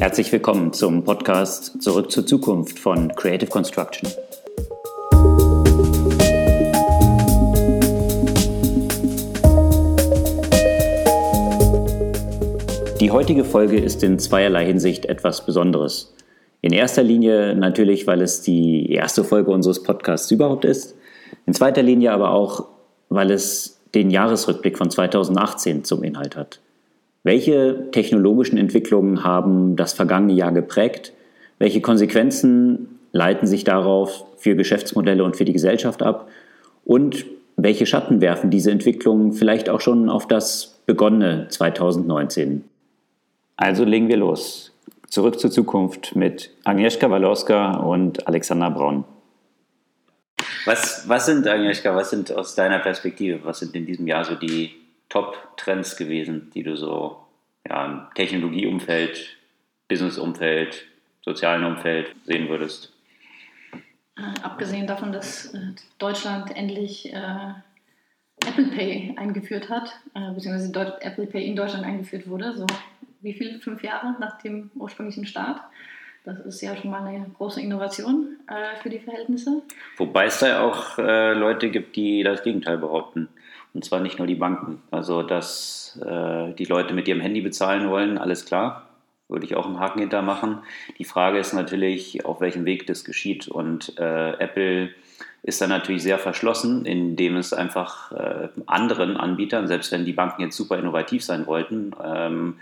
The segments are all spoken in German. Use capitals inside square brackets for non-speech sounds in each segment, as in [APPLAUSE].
Herzlich willkommen zum Podcast Zurück zur Zukunft von Creative Construction. Die heutige Folge ist in zweierlei Hinsicht etwas Besonderes. In erster Linie natürlich, weil es die erste Folge unseres Podcasts überhaupt ist. In zweiter Linie aber auch, weil es den Jahresrückblick von 2018 zum Inhalt hat. Welche technologischen Entwicklungen haben das vergangene Jahr geprägt? Welche Konsequenzen leiten sich darauf für Geschäftsmodelle und für die Gesellschaft ab? Und welche Schatten werfen diese Entwicklungen vielleicht auch schon auf das begonnene 2019? Also legen wir los. Zurück zur Zukunft mit Agnieszka Walorska und Alexander Braun. Was, was sind, Agnieszka, was sind aus deiner Perspektive, was sind in diesem Jahr so die Top-Trends gewesen, die du so ja, im Technologieumfeld, Businessumfeld, sozialen Umfeld sehen würdest? Äh, abgesehen davon, dass äh, Deutschland endlich äh, Apple Pay eingeführt hat, äh, beziehungsweise Apple Pay in Deutschland eingeführt wurde, so wie viel? Fünf Jahre nach dem ursprünglichen Start. Das ist ja schon mal eine große Innovation äh, für die Verhältnisse. Wobei es da auch äh, Leute gibt, die das Gegenteil behaupten. Und zwar nicht nur die Banken. Also, dass äh, die Leute mit ihrem Handy bezahlen wollen, alles klar. Würde ich auch einen Haken hinter machen. Die Frage ist natürlich, auf welchem Weg das geschieht. Und äh, Apple ist da natürlich sehr verschlossen, indem es einfach äh, anderen Anbietern, selbst wenn die Banken jetzt super innovativ sein wollten, ähm,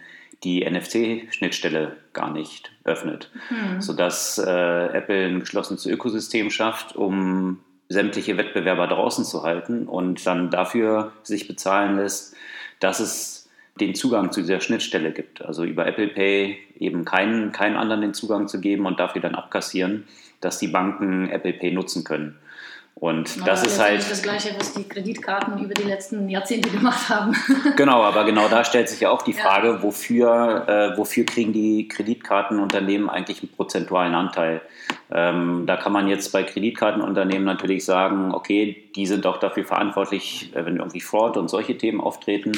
die NFC-Schnittstelle gar nicht öffnet, hm. sodass äh, Apple ein geschlossenes Ökosystem schafft, um sämtliche Wettbewerber draußen zu halten und dann dafür sich bezahlen lässt, dass es den Zugang zu dieser Schnittstelle gibt. Also über Apple Pay eben keinen, keinen anderen den Zugang zu geben und dafür dann abkassieren, dass die Banken Apple Pay nutzen können. Und das ist halt. das Gleiche, was die Kreditkarten über die letzten Jahrzehnte gemacht haben. [LAUGHS] genau, aber genau da stellt sich ja auch die Frage, ja. wofür, äh, wofür kriegen die Kreditkartenunternehmen eigentlich einen prozentualen Anteil? Ähm, da kann man jetzt bei Kreditkartenunternehmen natürlich sagen, okay, die sind auch dafür verantwortlich, äh, wenn irgendwie Fraud und solche Themen auftreten.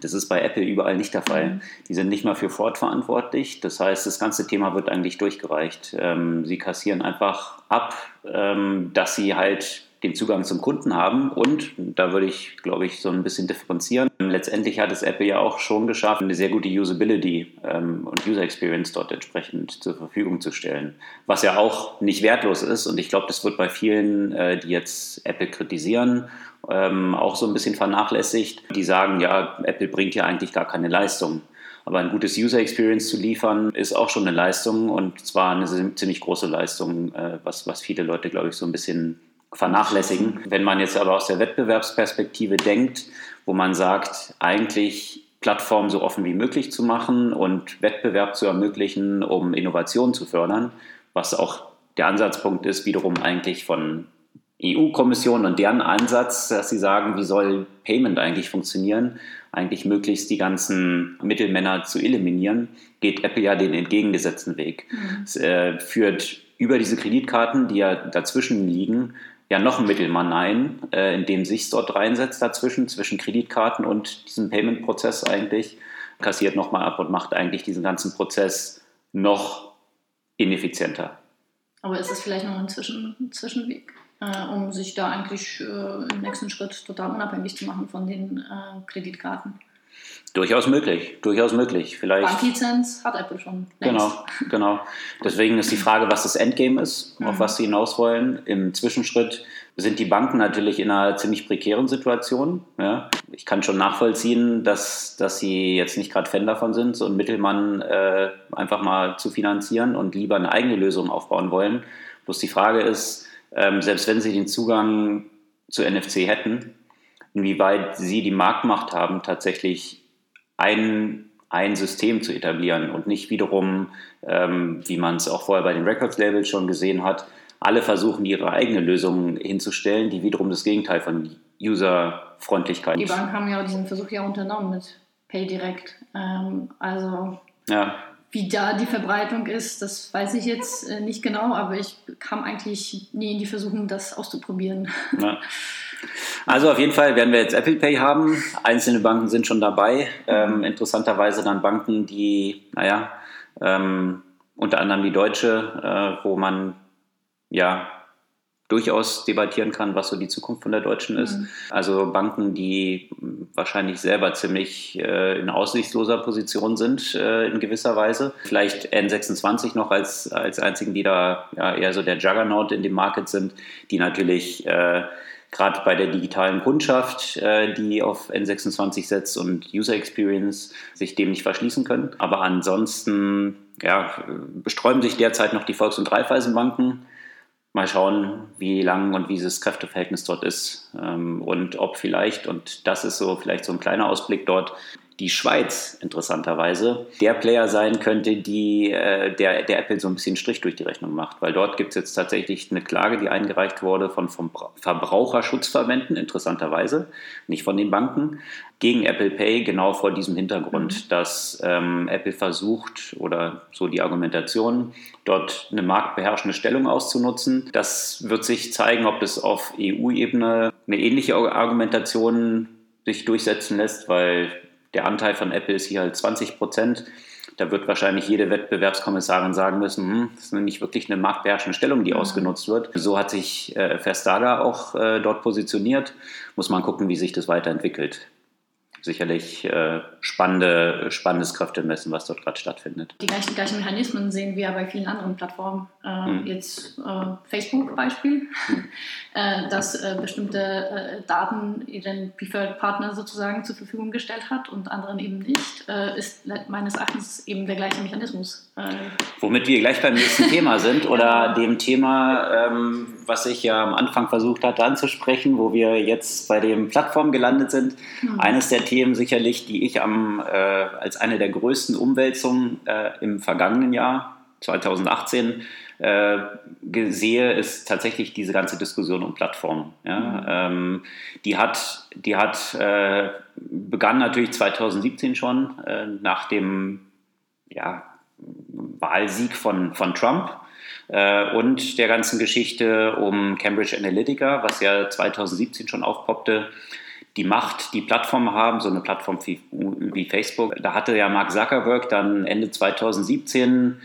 Das ist bei Apple überall nicht der Fall. Mhm. Die sind nicht mal für Fraud verantwortlich. Das heißt, das ganze Thema wird eigentlich durchgereicht. Ähm, sie kassieren einfach ab, ähm, dass sie halt den Zugang zum Kunden haben. Und da würde ich, glaube ich, so ein bisschen differenzieren. Letztendlich hat es Apple ja auch schon geschafft, eine sehr gute Usability ähm, und User Experience dort entsprechend zur Verfügung zu stellen. Was ja auch nicht wertlos ist. Und ich glaube, das wird bei vielen, äh, die jetzt Apple kritisieren, ähm, auch so ein bisschen vernachlässigt. Die sagen, ja, Apple bringt ja eigentlich gar keine Leistung. Aber ein gutes User Experience zu liefern, ist auch schon eine Leistung und zwar eine ziemlich große Leistung, äh, was, was viele Leute, glaube ich, so ein bisschen vernachlässigen. Wenn man jetzt aber aus der Wettbewerbsperspektive denkt, wo man sagt, eigentlich Plattformen so offen wie möglich zu machen und Wettbewerb zu ermöglichen, um Innovation zu fördern, was auch der Ansatzpunkt ist, wiederum eigentlich von EU-Kommission und deren Ansatz, dass sie sagen, wie soll Payment eigentlich funktionieren, eigentlich möglichst die ganzen Mittelmänner zu eliminieren, geht Apple ja den entgegengesetzten Weg. Mhm. Es äh, führt über diese Kreditkarten, die ja dazwischen liegen, ja noch ein Mittelmann ein, äh, in dem sich dort reinsetzt dazwischen, zwischen Kreditkarten und diesem Payment-Prozess eigentlich, kassiert nochmal ab und macht eigentlich diesen ganzen Prozess noch ineffizienter. Aber ist das vielleicht noch ein, Zwischen Zwischenweg, äh, um sich da eigentlich äh, im nächsten Schritt total unabhängig zu machen von den äh, Kreditkarten? Durchaus möglich, durchaus möglich. Vielleicht. Banklizenz hat Apple schon. Längst. Genau, genau. Deswegen ist die Frage, was das Endgame ist, mhm. auf was sie hinaus wollen. Im Zwischenschritt sind die Banken natürlich in einer ziemlich prekären Situation. Ja. Ich kann schon nachvollziehen, dass, dass sie jetzt nicht gerade Fan davon sind, so einen Mittelmann äh, einfach mal zu finanzieren und lieber eine eigene Lösung aufbauen wollen. Bloß die Frage ist, ähm, selbst wenn sie den Zugang zu NFC hätten, inwieweit sie die Marktmacht haben, tatsächlich ein, ein System zu etablieren und nicht wiederum, ähm, wie man es auch vorher bei den Records-Labels schon gesehen hat, alle versuchen, ihre eigene Lösung hinzustellen, die wiederum das Gegenteil von User-Freundlichkeit Die Banken haben ja diesen Versuch ja unternommen mit PayDirect. Ähm, also ja. wie da die Verbreitung ist, das weiß ich jetzt äh, nicht genau, aber ich kam eigentlich nie in die Versuchung, das auszuprobieren. Ja. [LAUGHS] Also auf jeden Fall werden wir jetzt Apple Pay haben. Einzelne Banken sind schon dabei. Ähm, interessanterweise dann Banken, die, naja, ähm, unter anderem die deutsche, äh, wo man ja durchaus debattieren kann, was so die Zukunft von der Deutschen ist. Mhm. Also Banken, die wahrscheinlich selber ziemlich äh, in aussichtsloser Position sind äh, in gewisser Weise. Vielleicht N26 noch als, als einzigen, die da ja, eher so der Juggernaut in dem Market sind, die natürlich äh, gerade bei der digitalen Kundschaft, äh, die auf N26 setzt und User Experience sich dem nicht verschließen können. Aber ansonsten ja, besträuben sich derzeit noch die Volks- und Raiffeisenbanken mal schauen, wie lang und wie dieses Kräfteverhältnis dort ist und ob vielleicht, und das ist so vielleicht so ein kleiner Ausblick dort, die Schweiz interessanterweise der Player sein könnte, die, äh, der, der Apple so ein bisschen Strich durch die Rechnung macht. Weil dort gibt es jetzt tatsächlich eine Klage, die eingereicht wurde von, von Verbraucherschutzverbänden, interessanterweise, nicht von den Banken, gegen Apple Pay, genau vor diesem Hintergrund, mhm. dass ähm, Apple versucht, oder so die Argumentation, dort eine marktbeherrschende Stellung auszunutzen. Das wird sich zeigen, ob das auf EU-Ebene eine ähnliche Argumentation sich durchsetzen lässt, weil der Anteil von Apple ist hier halt 20 Prozent. Da wird wahrscheinlich jede Wettbewerbskommissarin sagen müssen, hm, das ist nicht wirklich eine marktbeherrende Stellung, die mhm. ausgenutzt wird. So hat sich äh, Verstaga auch äh, dort positioniert. Muss man gucken, wie sich das weiterentwickelt sicherlich äh, spannende, spannendes Kräftemessen, was dort gerade stattfindet. Die gleichen, gleichen, Mechanismen sehen wir bei vielen anderen Plattformen. Äh, mhm. Jetzt äh, Facebook Beispiel, mhm. [LAUGHS] Äh, dass äh, bestimmte äh, Daten ihren Preferred Partner sozusagen zur Verfügung gestellt hat und anderen eben nicht, ist meines Erachtens eben der gleiche Mechanismus. Womit wir gleich beim nächsten [LAUGHS] Thema sind oder dem Thema, ähm, was ich ja am Anfang versucht hatte anzusprechen, wo wir jetzt bei den Plattformen gelandet sind. Mhm. Eines der Themen sicherlich, die ich am, äh, als eine der größten Umwälzungen äh, im vergangenen Jahr, 2018, äh, sehe, ist tatsächlich diese ganze Diskussion um Plattformen. Ja? Mhm. Ähm, die hat, die hat äh, begann natürlich 2017 schon, äh, nach dem ja, Wahlsieg von, von Trump äh, und der ganzen Geschichte um Cambridge Analytica, was ja 2017 schon aufpoppte die Macht, die Plattformen haben, so eine Plattform wie, wie, Facebook. Da hatte ja Mark Zuckerberg dann Ende 2017,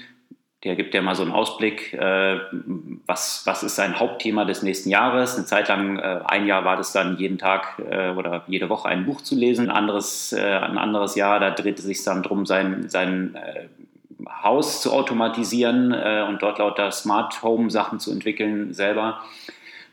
der gibt ja mal so einen Ausblick, äh, was, was ist sein Hauptthema des nächsten Jahres. Eine Zeit lang, äh, ein Jahr war das dann jeden Tag äh, oder jede Woche ein Buch zu lesen. Ein anderes, äh, ein anderes Jahr, da drehte sich dann darum, sein, sein äh, Haus zu automatisieren äh, und dort lauter Smart Home Sachen zu entwickeln selber.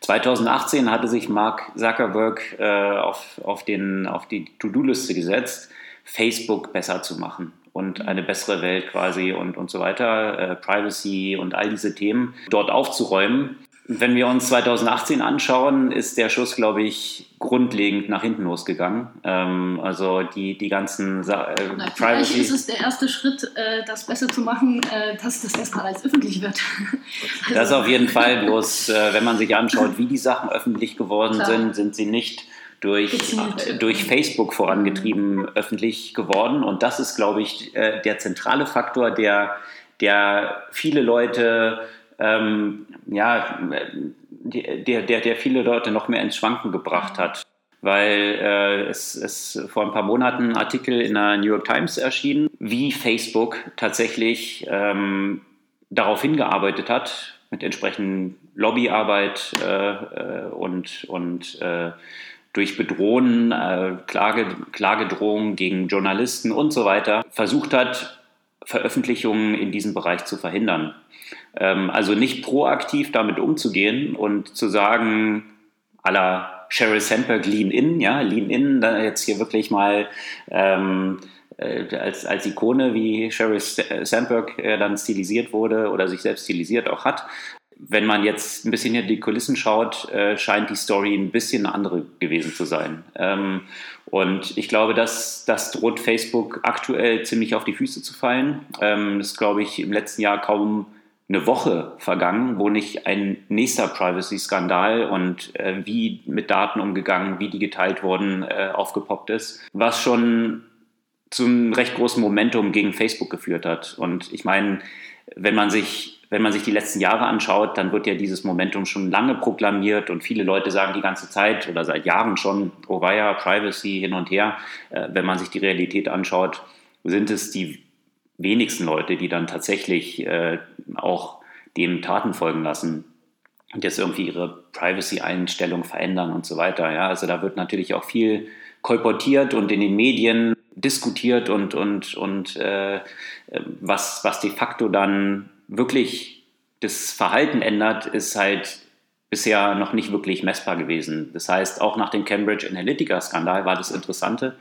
2018 hatte sich Mark Zuckerberg äh, auf, auf, den, auf die To-Do-Liste gesetzt, Facebook besser zu machen und eine bessere Welt quasi und, und so weiter, äh, Privacy und all diese Themen dort aufzuräumen. Wenn wir uns 2018 anschauen, ist der Schuss, glaube ich, grundlegend nach hinten losgegangen. Ähm, also die, die ganzen Sa äh, Na, Privacy. ist es der erste Schritt, äh, das besser zu machen, äh, dass das erstmal als öffentlich wird. [LAUGHS] also, das auf jeden Fall. Bloß, äh, wenn man sich anschaut, wie die Sachen öffentlich geworden klar. sind, sind sie nicht durch, äh, durch Facebook vorangetrieben mhm. öffentlich geworden. Und das ist, glaube ich, äh, der zentrale Faktor, der, der viele Leute ähm, ja, der, der, der viele Leute noch mehr ins Schwanken gebracht hat. Weil äh, es, es vor ein paar Monaten ein Artikel in der New York Times erschien, wie Facebook tatsächlich ähm, darauf hingearbeitet hat, mit entsprechenden Lobbyarbeit äh, äh und, und äh, durch Bedrohen, äh, Klage, Klagedrohungen gegen Journalisten und so weiter, versucht hat, Veröffentlichungen in diesem Bereich zu verhindern. Ähm, also nicht proaktiv damit umzugehen und zu sagen, aller Sheryl Sandberg Lean In, ja, Lean In, da jetzt hier wirklich mal ähm, äh, als, als Ikone, wie Sheryl Sandberg äh, dann stilisiert wurde oder sich selbst stilisiert auch hat. Wenn man jetzt ein bisschen hinter die Kulissen schaut, äh, scheint die Story ein bisschen eine andere gewesen zu sein. Ähm, und ich glaube, dass das droht Facebook aktuell ziemlich auf die Füße zu fallen. Ähm, das glaube ich im letzten Jahr kaum eine Woche vergangen, wo nicht ein nächster Privacy-Skandal und äh, wie mit Daten umgegangen, wie die geteilt wurden, äh, aufgepoppt ist, was schon zu einem recht großen Momentum gegen Facebook geführt hat. Und ich meine, wenn man sich wenn man sich die letzten Jahre anschaut, dann wird ja dieses Momentum schon lange proklamiert und viele Leute sagen die ganze Zeit oder seit Jahren schon, oh weia, Privacy hin und her. Äh, wenn man sich die Realität anschaut, sind es die wenigsten Leute, die dann tatsächlich äh, auch dem Taten folgen lassen und jetzt irgendwie ihre Privacy-Einstellung verändern und so weiter. Ja, also da wird natürlich auch viel kolportiert und in den Medien diskutiert und, und, und äh, was, was de facto dann wirklich das Verhalten ändert, ist halt bisher noch nicht wirklich messbar gewesen. Das heißt, auch nach dem Cambridge Analytica-Skandal war das Interessante,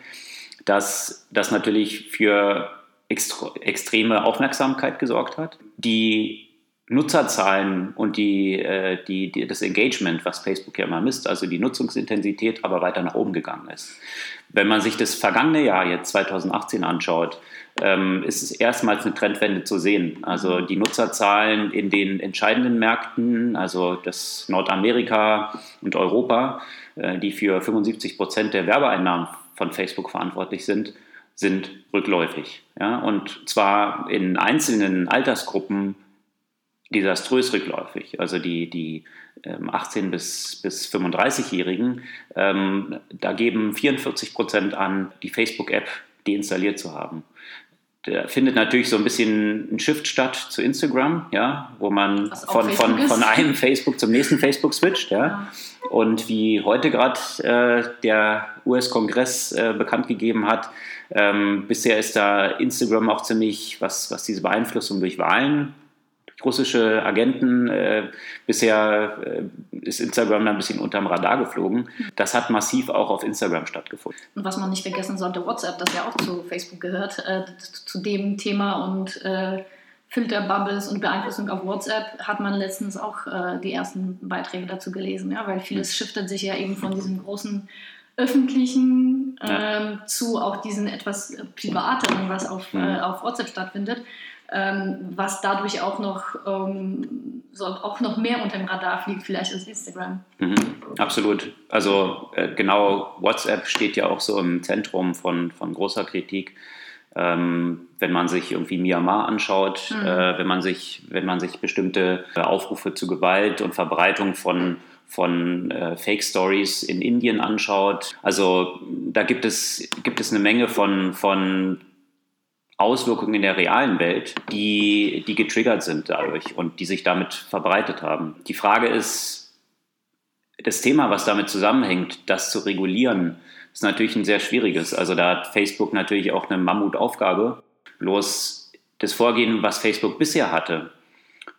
dass das natürlich für extreme Aufmerksamkeit gesorgt hat. Die Nutzerzahlen und die, äh, die, die, das Engagement, was Facebook ja immer misst, also die Nutzungsintensität, aber weiter nach oben gegangen ist. Wenn man sich das vergangene Jahr, jetzt 2018, anschaut, ähm, ist es erstmals eine Trendwende zu sehen. Also die Nutzerzahlen in den entscheidenden Märkten, also das Nordamerika und Europa, äh, die für 75 Prozent der Werbeeinnahmen von Facebook verantwortlich sind, sind rückläufig. Ja? Und zwar in einzelnen Altersgruppen desaströs rückläufig. Also die, die 18- bis, bis 35-Jährigen, ähm, da geben 44 Prozent an, die Facebook-App deinstalliert zu haben. Da findet natürlich so ein bisschen ein Shift statt zu Instagram, ja, wo man von, von, von einem Facebook zum nächsten Facebook switcht. Ja. ja. Und wie heute gerade äh, der US-Kongress äh, bekannt gegeben hat, ähm, bisher ist da Instagram auch ziemlich, was, was diese Beeinflussung durch Wahlen russische Agenten. Äh, bisher äh, ist Instagram da ein bisschen unterm Radar geflogen. Das hat massiv auch auf Instagram stattgefunden. Und was man nicht vergessen sollte, WhatsApp, das ja auch zu Facebook gehört, äh, zu dem Thema und äh, Filterbubbles und Beeinflussung auf WhatsApp hat man letztens auch äh, die ersten Beiträge dazu gelesen, ja, weil vieles shiftet sich ja eben von diesen großen öffentlichen ähm, ja. zu auch diesen etwas privateren, was auf, mhm. äh, auf WhatsApp stattfindet ähm, was dadurch auch noch, ähm, so auch noch mehr unter dem Radar fliegt, vielleicht als Instagram. Mhm, absolut. Also äh, genau, WhatsApp steht ja auch so im Zentrum von, von großer Kritik. Ähm, wenn man sich irgendwie Myanmar anschaut, mhm. äh, wenn, man sich, wenn man sich bestimmte äh, Aufrufe zu Gewalt und Verbreitung von von äh, Fake Stories in Indien anschaut. Also da gibt es, gibt es eine Menge von, von Auswirkungen in der realen Welt, die, die getriggert sind dadurch und die sich damit verbreitet haben. Die Frage ist, das Thema, was damit zusammenhängt, das zu regulieren, ist natürlich ein sehr schwieriges. Also da hat Facebook natürlich auch eine Mammutaufgabe. Bloß das Vorgehen, was Facebook bisher hatte,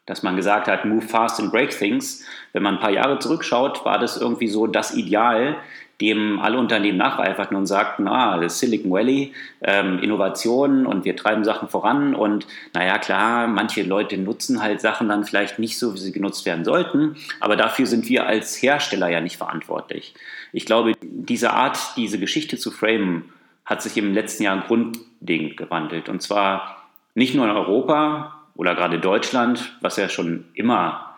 dass man gesagt hat, move fast and break things. Wenn man ein paar Jahre zurückschaut, war das irgendwie so das Ideal, dem alle Unternehmen nacheiferten und sagten, ah, das Silicon Valley, ähm, Innovationen und wir treiben Sachen voran und naja, klar, manche Leute nutzen halt Sachen dann vielleicht nicht so, wie sie genutzt werden sollten, aber dafür sind wir als Hersteller ja nicht verantwortlich. Ich glaube, diese Art, diese Geschichte zu framen, hat sich im letzten Jahr grundlegend gewandelt und zwar nicht nur in Europa oder gerade Deutschland, was ja schon immer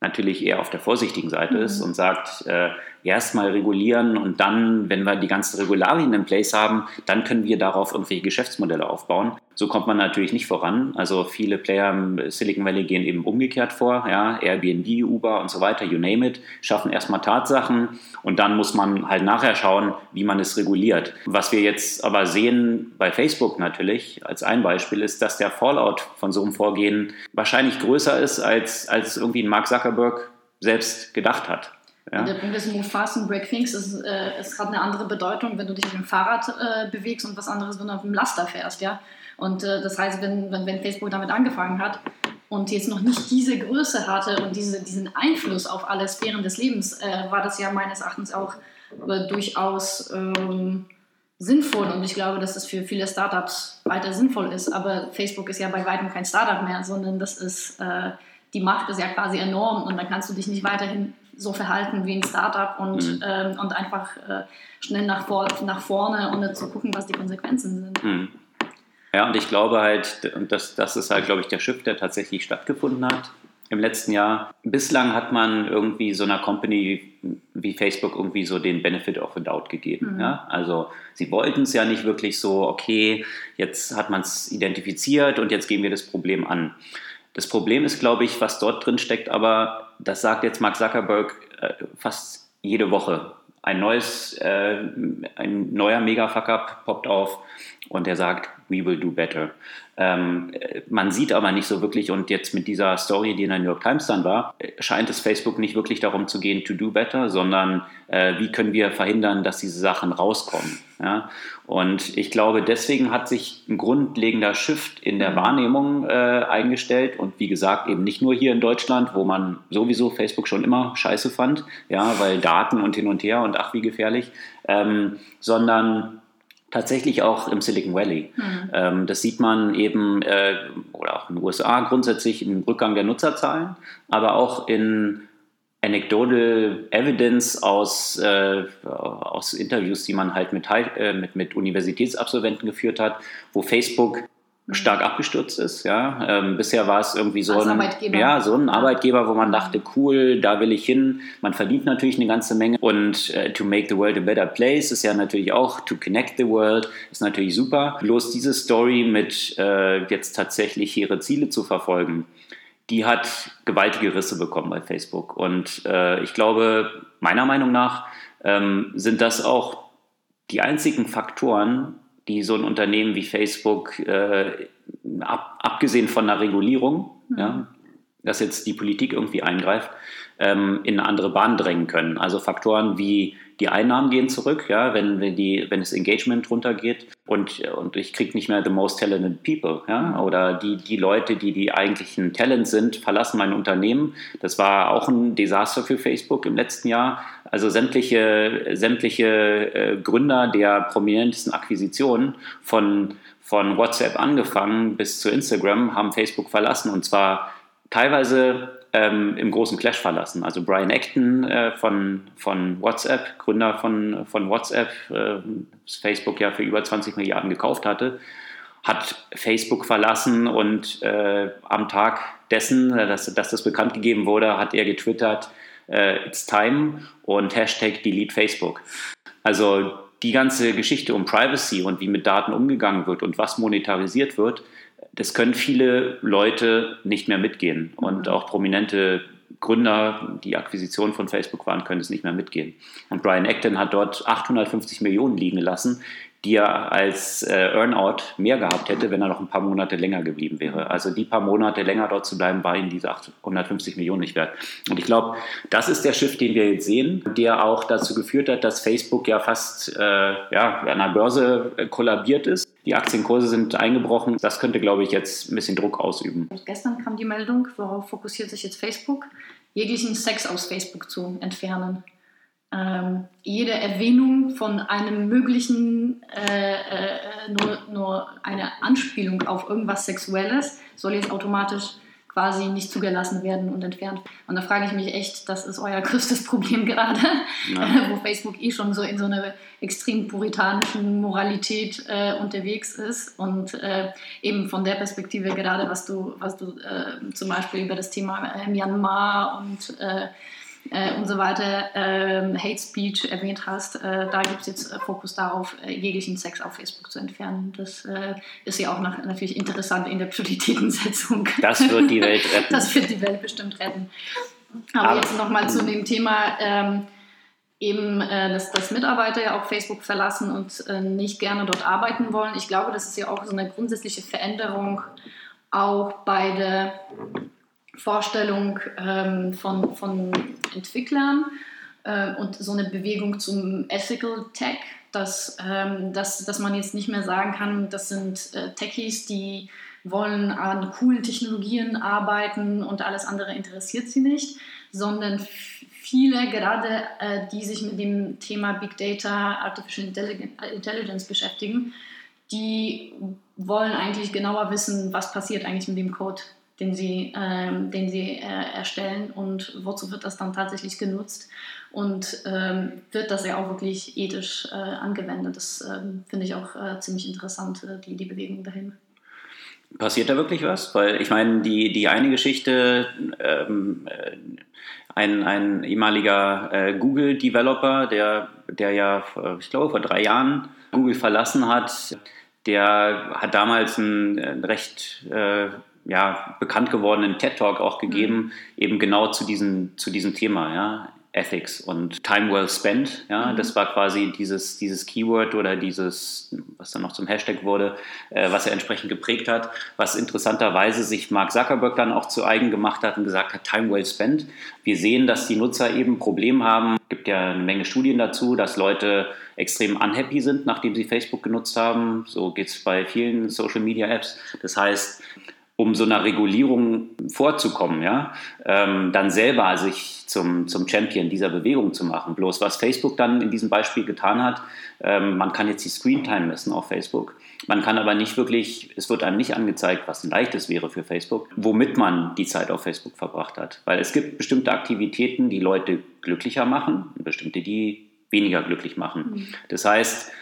natürlich eher auf der vorsichtigen Seite mhm. ist und sagt, äh, erstmal regulieren und dann, wenn wir die ganzen Regularien in place haben, dann können wir darauf irgendwelche Geschäftsmodelle aufbauen. So kommt man natürlich nicht voran. Also viele Player im Silicon Valley gehen eben umgekehrt vor, ja, Airbnb, Uber und so weiter, you name it, schaffen erstmal Tatsachen und dann muss man halt nachher schauen, wie man es reguliert. Was wir jetzt aber sehen bei Facebook natürlich als ein Beispiel ist, dass der Fallout von so einem Vorgehen wahrscheinlich größer ist, als, als irgendwie Mark Zuckerberg selbst gedacht hat. Ja. Der Punkt ist, move fast and break things. Es, äh, es hat eine andere Bedeutung, wenn du dich auf dem Fahrrad äh, bewegst und was anderes, wenn du auf dem Laster fährst. Ja? Und äh, das heißt, wenn, wenn, wenn, Facebook damit angefangen hat und jetzt noch nicht diese Größe hatte und diese, diesen Einfluss auf alle Sphären des Lebens, äh, war das ja meines Erachtens auch äh, durchaus ähm, sinnvoll. Und ich glaube, dass das für viele Startups weiter sinnvoll ist. Aber Facebook ist ja bei weitem kein Startup mehr, sondern das ist äh, die Macht ist ja quasi enorm und dann kannst du dich nicht weiterhin so verhalten wie ein Startup und, mhm. ähm, und einfach äh, schnell nach, vor, nach vorne, ohne zu gucken, was die Konsequenzen sind. Mhm. Ja, und ich glaube halt, und das, das ist halt, glaube ich, der Shift, der tatsächlich stattgefunden hat im letzten Jahr. Bislang hat man irgendwie so einer Company wie Facebook irgendwie so den Benefit of a Doubt gegeben. Mhm. Ja? Also sie wollten es ja nicht wirklich so, okay, jetzt hat man es identifiziert und jetzt gehen wir das Problem an. Das Problem ist, glaube ich, was dort drin steckt, aber das sagt jetzt Mark Zuckerberg äh, fast jede Woche. Ein neues, äh, ein neuer Mega-Fuck-Up poppt auf und der sagt, we will do better. Ähm, man sieht aber nicht so wirklich, und jetzt mit dieser Story, die in der New York Times dann war, scheint es Facebook nicht wirklich darum zu gehen, to do better, sondern äh, wie können wir verhindern, dass diese Sachen rauskommen. Ja? Und ich glaube, deswegen hat sich ein grundlegender Shift in der Wahrnehmung äh, eingestellt. Und wie gesagt, eben nicht nur hier in Deutschland, wo man sowieso Facebook schon immer scheiße fand, ja, weil Daten und hin und her und ach, wie gefährlich, ähm, sondern tatsächlich auch im Silicon Valley. Mhm. Ähm, das sieht man eben, äh, oder auch in den USA grundsätzlich im Rückgang der Nutzerzahlen, aber auch in anecdotal Evidence aus, äh, aus Interviews, die man halt mit, äh, mit, mit Universitätsabsolventen geführt hat, wo Facebook stark abgestürzt ist. Ja. Ähm, bisher war es irgendwie so ein, ja, so ein Arbeitgeber, wo man dachte, cool, da will ich hin. Man verdient natürlich eine ganze Menge. Und äh, to make the world a better place ist ja natürlich auch, to connect the world ist natürlich super. Bloß diese Story mit äh, jetzt tatsächlich ihre Ziele zu verfolgen, die hat gewaltige Risse bekommen bei Facebook. Und äh, ich glaube, meiner Meinung nach ähm, sind das auch die einzigen Faktoren, die so ein Unternehmen wie Facebook, äh, ab, abgesehen von einer Regulierung, mhm. ja, dass jetzt die Politik irgendwie eingreift, ähm, in eine andere Bahn drängen können. Also Faktoren wie die Einnahmen gehen zurück, ja, wenn, wenn, die, wenn das Engagement runtergeht und, und ich kriege nicht mehr the most talented people, ja, oder die, die Leute, die die eigentlichen Talent sind, verlassen mein Unternehmen. Das war auch ein Desaster für Facebook im letzten Jahr. Also sämtliche, sämtliche äh, Gründer der prominentesten Akquisitionen von, von WhatsApp angefangen bis zu Instagram haben Facebook verlassen und zwar teilweise ähm, im großen Clash verlassen. Also Brian Acton äh, von, von WhatsApp, Gründer von, von WhatsApp, äh, das Facebook ja für über 20 Milliarden gekauft hatte, hat Facebook verlassen und äh, am Tag dessen, dass, dass das bekannt gegeben wurde, hat er getwittert, äh, It's time und Hashtag Delete Facebook. Also die ganze Geschichte um Privacy und wie mit Daten umgegangen wird und was monetarisiert wird, das können viele Leute nicht mehr mitgehen. Und mhm. auch prominente Gründer, die Akquisition von Facebook waren, können es nicht mehr mitgehen. Und Brian Acton hat dort 850 Millionen liegen lassen, die er als äh, Earnout mehr gehabt hätte, wenn er noch ein paar Monate länger geblieben wäre. Also die paar Monate länger dort zu bleiben, war ihm diese 850 Millionen nicht wert. Und ich glaube, das ist der Shift, den wir jetzt sehen, der auch dazu geführt hat, dass Facebook ja fast äh, ja, an der Börse äh, kollabiert ist. Die Aktienkurse sind eingebrochen. Das könnte, glaube ich, jetzt ein bisschen Druck ausüben. Gestern kam die Meldung, worauf fokussiert sich jetzt Facebook, jeglichen Sex aus Facebook zu entfernen ähm, jede Erwähnung von einem möglichen, äh, äh, nur, nur eine Anspielung auf irgendwas Sexuelles soll jetzt automatisch quasi nicht zugelassen werden und entfernt. Und da frage ich mich echt, das ist euer [LAUGHS] größtes Problem gerade, ja. wo Facebook eh schon so in so einer extrem puritanischen Moralität äh, unterwegs ist und äh, eben von der Perspektive gerade, was du, was du äh, zum Beispiel über das Thema äh, Myanmar und äh, äh, und so weiter, äh, Hate Speech erwähnt hast, äh, da gibt es jetzt äh, Fokus darauf, äh, jeglichen Sex auf Facebook zu entfernen. Das äh, ist ja auch nach, natürlich interessant in der Prioritätensetzung. Das wird die Welt [LAUGHS] retten. Das wird die Welt bestimmt retten. Aber, Aber jetzt nochmal zu dem Thema. Ähm, eben, dass, dass, Mitarbeiter ja auch Facebook verlassen und nicht gerne dort arbeiten wollen. Ich glaube, das ist ja auch so eine grundsätzliche Veränderung auch bei der Vorstellung ähm, von, von Entwicklern äh, und so eine Bewegung zum Ethical Tech, dass, ähm, dass, dass man jetzt nicht mehr sagen kann, das sind äh, Techies, die wollen an coolen Technologien arbeiten und alles andere interessiert sie nicht, sondern viele, gerade äh, die sich mit dem Thema Big Data, Artificial Intelligence beschäftigen, die wollen eigentlich genauer wissen, was passiert eigentlich mit dem Code, den sie, ähm, den sie äh, erstellen und wozu wird das dann tatsächlich genutzt und ähm, wird das ja auch wirklich ethisch äh, angewendet. Das ähm, finde ich auch äh, ziemlich interessant, äh, die, die Bewegung dahin. Passiert da wirklich was? Weil ich meine, die, die eine Geschichte, ähm, äh, ein, ein ehemaliger äh, Google-Developer, der, der ja, ich glaube, vor drei Jahren Google verlassen hat, der hat damals ein, recht ja, bekannt gewordenen TED Talk auch gegeben, mhm. eben genau zu diesem, zu diesem Thema, ja. Ethics und Time well spent. Ja, mhm. das war quasi dieses, dieses Keyword oder dieses, was dann noch zum Hashtag wurde, äh, was er entsprechend geprägt hat, was interessanterweise sich Mark Zuckerberg dann auch zu eigen gemacht hat und gesagt hat, Time well spent. Wir sehen, dass die Nutzer eben Probleme haben. Es gibt ja eine Menge Studien dazu, dass Leute extrem unhappy sind, nachdem sie Facebook genutzt haben. So geht es bei vielen Social Media Apps. Das heißt, um so einer Regulierung vorzukommen, ja, ähm, dann selber sich zum, zum Champion dieser Bewegung zu machen. Bloß was Facebook dann in diesem Beispiel getan hat, ähm, man kann jetzt die Screentime messen auf Facebook. Man kann aber nicht wirklich, es wird einem nicht angezeigt, was ein leichtes wäre für Facebook, womit man die Zeit auf Facebook verbracht hat. Weil es gibt bestimmte Aktivitäten, die Leute glücklicher machen und bestimmte, die weniger glücklich machen. Mhm. Das heißt,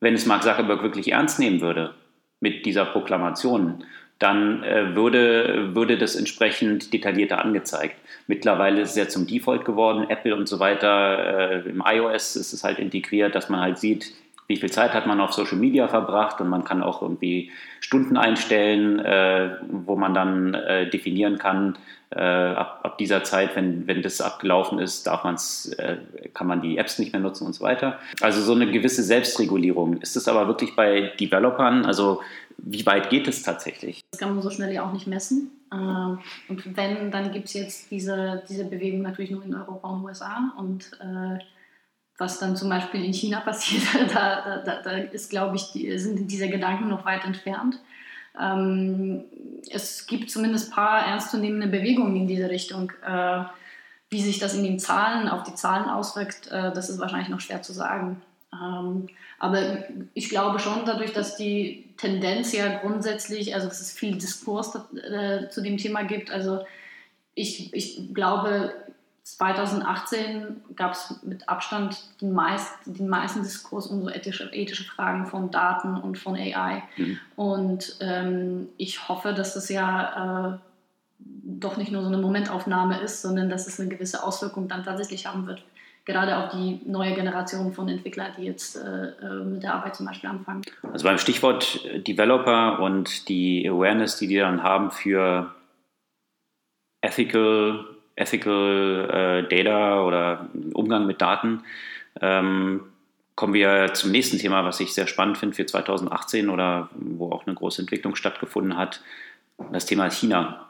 wenn es Mark Zuckerberg wirklich ernst nehmen würde mit dieser Proklamation, dann äh, würde, würde das entsprechend detaillierter angezeigt. Mittlerweile ist es ja zum Default geworden, Apple und so weiter. Äh, Im iOS ist es halt integriert, dass man halt sieht, wie viel Zeit hat man auf Social Media verbracht und man kann auch irgendwie Stunden einstellen, äh, wo man dann äh, definieren kann, äh, ab, ab, dieser Zeit, wenn, wenn das abgelaufen ist, darf man's, äh, kann man die Apps nicht mehr nutzen und so weiter. Also so eine gewisse Selbstregulierung. Ist es aber wirklich bei Developern, also wie weit geht es tatsächlich? Das kann man so schnell ja auch nicht messen. Äh, und wenn, dann gibt es jetzt diese, diese Bewegung natürlich nur in Europa und USA und äh, was dann zum Beispiel in China passiert, [LAUGHS] da, da, da ist, glaube ich, die, sind diese Gedanken noch weit entfernt. Ähm, es gibt zumindest ein paar ernstzunehmende Bewegungen in diese Richtung. Äh, wie sich das in den Zahlen, auf die Zahlen auswirkt, äh, das ist wahrscheinlich noch schwer zu sagen. Ähm, aber ich glaube schon dadurch, dass die Tendenz ja grundsätzlich, also dass es viel Diskurs äh, zu dem Thema gibt, also ich, ich glaube, 2018 gab es mit Abstand den, meist, den meisten Diskurs um so ethische, ethische Fragen von Daten und von AI. Mhm. Und ähm, ich hoffe, dass das ja äh, doch nicht nur so eine Momentaufnahme ist, sondern dass es eine gewisse Auswirkung dann tatsächlich haben wird. Gerade auf die neue Generation von Entwicklern, die jetzt äh, äh mit der Arbeit zum Beispiel anfangen. Also beim Stichwort Developer und die Awareness, die die dann haben für Ethical Ethical äh, Data oder Umgang mit Daten, ähm, kommen wir zum nächsten Thema, was ich sehr spannend finde für 2018 oder wo auch eine große Entwicklung stattgefunden hat. Das Thema China.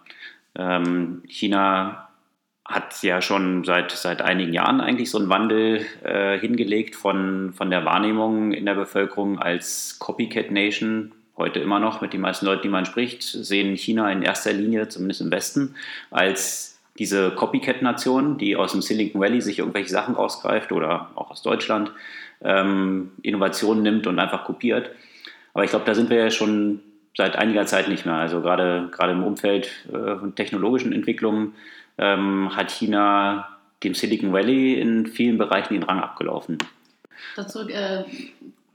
Ähm, China hat ja schon seit, seit einigen Jahren eigentlich so einen Wandel äh, hingelegt von, von der Wahrnehmung in der Bevölkerung als Copycat Nation. Heute immer noch mit den meisten Leuten, die man spricht, sehen China in erster Linie, zumindest im Westen, als diese Copycat-Nation, die aus dem Silicon Valley sich irgendwelche Sachen rausgreift oder auch aus Deutschland ähm, Innovationen nimmt und einfach kopiert. Aber ich glaube, da sind wir ja schon seit einiger Zeit nicht mehr. Also gerade, gerade im Umfeld äh, von technologischen Entwicklungen ähm, hat China dem Silicon Valley in vielen Bereichen den Rang abgelaufen. Dazu äh,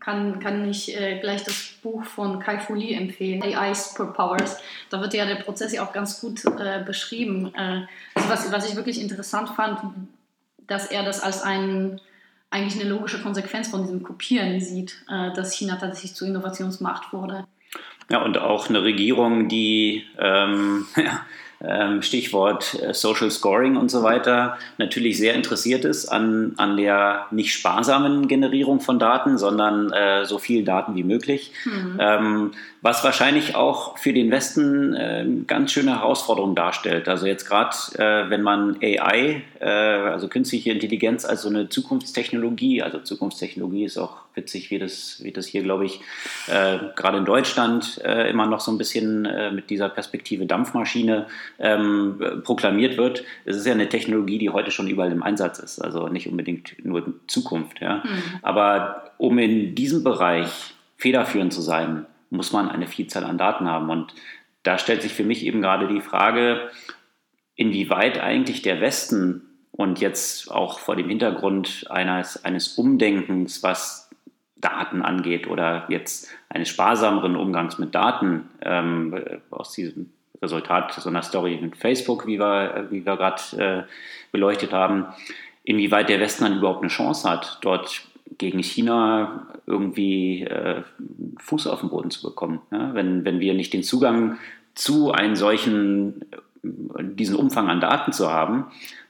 kann, kann ich äh, gleich das Buch von Kai Fu Lee empfehlen, AI Superpowers. Da wird ja der Prozess ja auch ganz gut äh, beschrieben. Äh, also was, was ich wirklich interessant fand, dass er das als ein, eigentlich eine logische Konsequenz von diesem Kopieren sieht, äh, dass China tatsächlich zur Innovationsmacht wurde. Ja, und auch eine Regierung, die ähm, [LAUGHS] ja, Stichwort äh, Social Scoring und so weiter, natürlich sehr interessiert ist an, an der nicht sparsamen Generierung von Daten, sondern äh, so viel Daten wie möglich. Mhm. Ähm, was wahrscheinlich auch für den Westen äh, ganz schöne Herausforderung darstellt. Also jetzt gerade, äh, wenn man AI, äh, also künstliche Intelligenz als so eine Zukunftstechnologie, also Zukunftstechnologie ist auch witzig, wie das, wie das hier, glaube ich, äh, gerade in Deutschland äh, immer noch so ein bisschen äh, mit dieser Perspektive Dampfmaschine ähm, proklamiert wird. Es ist ja eine Technologie, die heute schon überall im Einsatz ist, also nicht unbedingt nur Zukunft. Ja. Mhm. Aber um in diesem Bereich federführend zu sein, muss man eine Vielzahl an Daten haben. Und da stellt sich für mich eben gerade die Frage, inwieweit eigentlich der Westen und jetzt auch vor dem Hintergrund eines, eines Umdenkens, was Daten angeht oder jetzt eines sparsameren Umgangs mit Daten ähm, aus diesem Resultat so einer Story mit Facebook, wie wir, wie wir gerade äh, beleuchtet haben, inwieweit der Westen dann überhaupt eine Chance hat, dort gegen China irgendwie äh, Fuß auf den Boden zu bekommen. Ja? Wenn, wenn wir nicht den Zugang zu einem solchen diesen Umfang an Daten zu haben,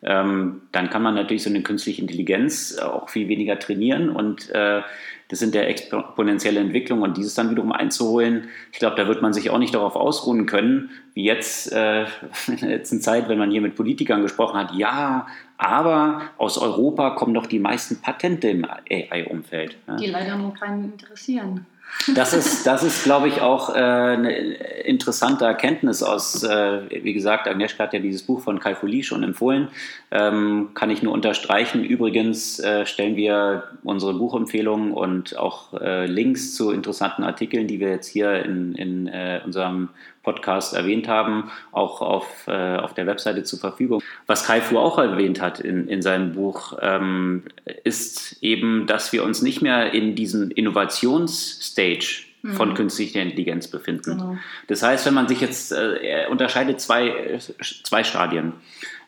ähm, dann kann man natürlich so eine künstliche Intelligenz auch viel weniger trainieren und äh, das sind der exponentielle Entwicklung und dieses dann wiederum einzuholen, ich glaube, da wird man sich auch nicht darauf ausruhen können, wie jetzt äh, [LAUGHS] in der letzten Zeit, wenn man hier mit Politikern gesprochen hat, ja, aber aus Europa kommen doch die meisten Patente im AI-Umfeld. Ja. Die leider nur keinen interessieren. Das ist, das ist glaube ich, auch äh, eine interessante Erkenntnis aus, äh, wie gesagt, Agnieszka hat ja dieses Buch von Kai Folie schon empfohlen, ähm, kann ich nur unterstreichen. Übrigens äh, stellen wir unsere Buchempfehlungen und auch äh, Links zu interessanten Artikeln, die wir jetzt hier in, in äh, unserem Podcast erwähnt haben, auch auf, äh, auf der Webseite zur Verfügung. Was Kai Fu auch erwähnt hat in, in seinem Buch, ähm, ist eben, dass wir uns nicht mehr in diesem Innovationsstage von mhm. künstlicher Intelligenz befinden. Genau. Das heißt, wenn man sich jetzt, äh, er unterscheidet zwei, zwei Stadien.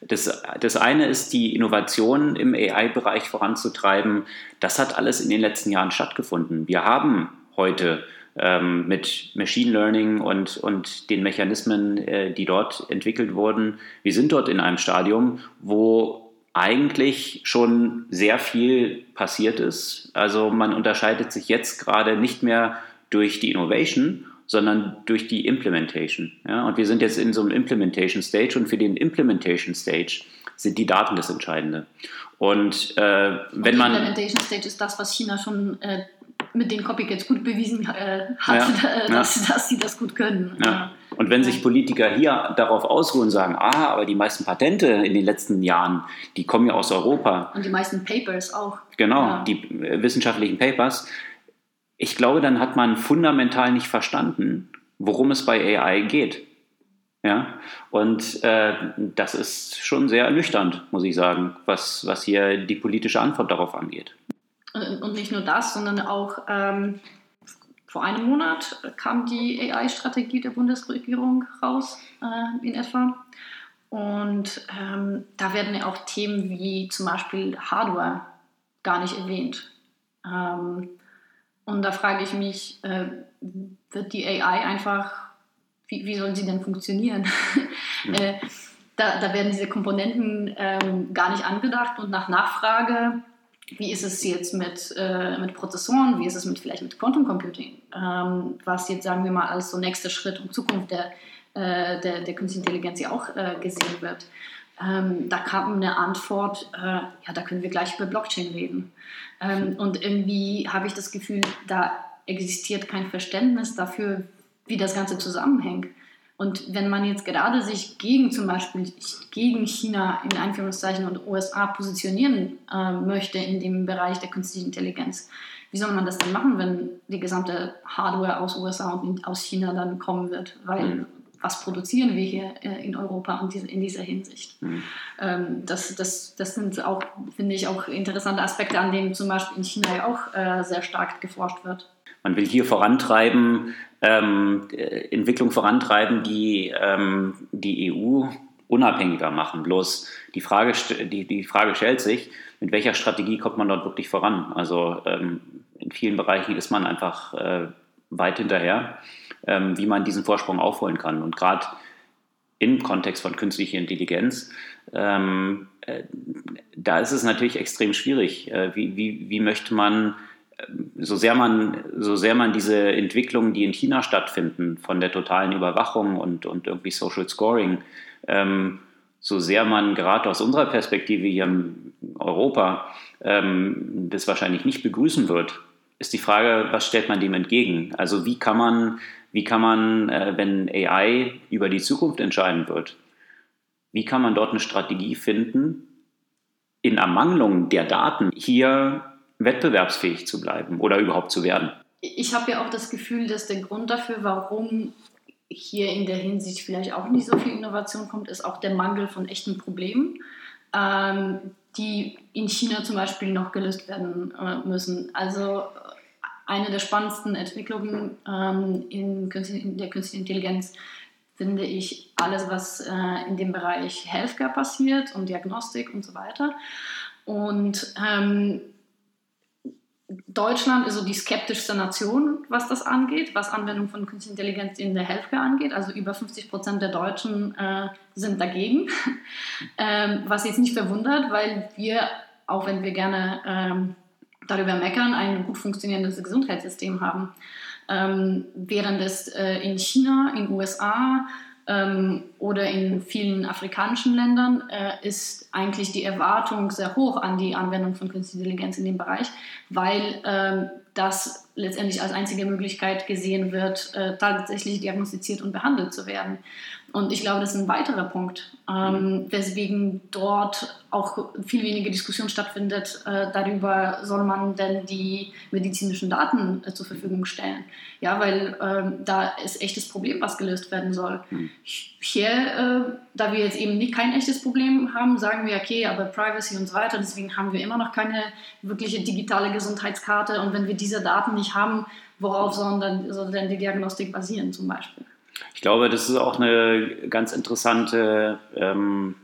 Das, das eine ist, die Innovation im AI-Bereich voranzutreiben. Das hat alles in den letzten Jahren stattgefunden. Wir haben heute ähm, mit Machine Learning und, und den Mechanismen, äh, die dort entwickelt wurden. Wir sind dort in einem Stadium, wo eigentlich schon sehr viel passiert ist. Also man unterscheidet sich jetzt gerade nicht mehr durch die Innovation, sondern durch die Implementation. Ja? Und wir sind jetzt in so einem Implementation Stage und für den Implementation Stage sind die Daten das Entscheidende. Und äh, wenn und man. Implementation Stage ist das, was China schon äh, mit den Copycats gut bewiesen äh, hat, ja, äh, dass, ja. dass, sie das gut können. Ja. Und wenn sich Politiker hier darauf ausruhen und sagen, ah, aber die meisten Patente in den letzten Jahren, die kommen ja aus Europa. Und die meisten Papers auch. Genau, die äh, wissenschaftlichen Papers. Ich glaube, dann hat man fundamental nicht verstanden, worum es bei AI geht. Ja, und äh, das ist schon sehr ernüchternd, muss ich sagen, was, was hier die politische Antwort darauf angeht. Und nicht nur das, sondern auch ähm, vor einem Monat kam die AI-Strategie der Bundesregierung raus äh, in etwa. Und ähm, da werden ja auch Themen wie zum Beispiel Hardware gar nicht erwähnt. Ähm, und da frage ich mich, äh, wird die AI einfach, wie, wie soll sie denn funktionieren? [LAUGHS] äh, da, da, werden diese Komponenten ähm, gar nicht angedacht und nach Nachfrage wie ist es jetzt mit, äh, mit Prozessoren, wie ist es mit, vielleicht mit Quantum Computing, ähm, was jetzt, sagen wir mal, als so nächster Schritt und Zukunft der, äh, der, der künstlichen Intelligenz ja auch äh, gesehen wird. Ähm, da kam eine Antwort, äh, ja, da können wir gleich über Blockchain reden. Ähm, und irgendwie habe ich das Gefühl, da existiert kein Verständnis dafür, wie das Ganze zusammenhängt. Und wenn man jetzt gerade sich gegen zum Beispiel gegen China in Anführungszeichen und USA positionieren äh, möchte in dem Bereich der künstlichen Intelligenz, wie soll man das denn machen, wenn die gesamte Hardware aus USA und aus China dann kommen wird? Weil mhm. was produzieren wir hier äh, in Europa in dieser Hinsicht? Mhm. Ähm, das, das, das sind auch, finde ich, auch interessante Aspekte, an denen zum Beispiel in China ja auch äh, sehr stark geforscht wird. Man will hier vorantreiben, ähm, Entwicklung vorantreiben, die ähm, die EU unabhängiger machen. Bloß die Frage, die, die Frage stellt sich, mit welcher Strategie kommt man dort wirklich voran? Also ähm, in vielen Bereichen ist man einfach äh, weit hinterher, ähm, wie man diesen Vorsprung aufholen kann. Und gerade im Kontext von künstlicher Intelligenz, ähm, äh, da ist es natürlich extrem schwierig. Äh, wie, wie, wie möchte man so sehr man, so sehr man diese Entwicklungen, die in China stattfinden, von der totalen Überwachung und, und irgendwie Social Scoring, ähm, so sehr man gerade aus unserer Perspektive hier in Europa ähm, das wahrscheinlich nicht begrüßen wird, ist die Frage, was stellt man dem entgegen? Also wie kann man, wie kann man, äh, wenn AI über die Zukunft entscheiden wird, wie kann man dort eine Strategie finden, in Ermangelung der Daten hier wettbewerbsfähig zu bleiben oder überhaupt zu werden. Ich habe ja auch das Gefühl, dass der Grund dafür, warum hier in der Hinsicht vielleicht auch nicht so viel Innovation kommt, ist auch der Mangel von echten Problemen, ähm, die in China zum Beispiel noch gelöst werden äh, müssen. Also eine der spannendsten Entwicklungen ähm, in, in, der künstlichen Intelligenz finde ich alles, was äh, in dem Bereich Healthcare passiert und Diagnostik und so weiter. Und ähm, Deutschland ist so die skeptischste Nation, was das angeht, was Anwendung von Künstliche Intelligenz in der Healthcare angeht. Also über 50 Prozent der Deutschen äh, sind dagegen, [LAUGHS] ähm, was jetzt nicht verwundert, weil wir, auch wenn wir gerne ähm, darüber meckern, ein gut funktionierendes Gesundheitssystem haben. Ähm, während es äh, in China, in den USA, ähm, oder in vielen afrikanischen Ländern äh, ist eigentlich die Erwartung sehr hoch an die Anwendung von künstlicher Intelligenz in dem Bereich, weil ähm, das letztendlich als einzige Möglichkeit gesehen wird, äh, tatsächlich diagnostiziert und behandelt zu werden. Und ich glaube, das ist ein weiterer Punkt, ähm, weswegen dort auch viel weniger Diskussion stattfindet äh, darüber, soll man denn die medizinischen Daten äh, zur Verfügung stellen. Ja, weil ähm, da ist echtes Problem, was gelöst werden soll. Mhm. Hier, äh, da wir jetzt eben nicht kein echtes Problem haben, sagen wir, okay, aber Privacy und so weiter, deswegen haben wir immer noch keine wirkliche digitale Gesundheitskarte. Und wenn wir diese Daten nicht haben, worauf soll dann, soll denn die Diagnostik basieren zum Beispiel? Ich glaube, das ist auch eine ganz interessante ähm,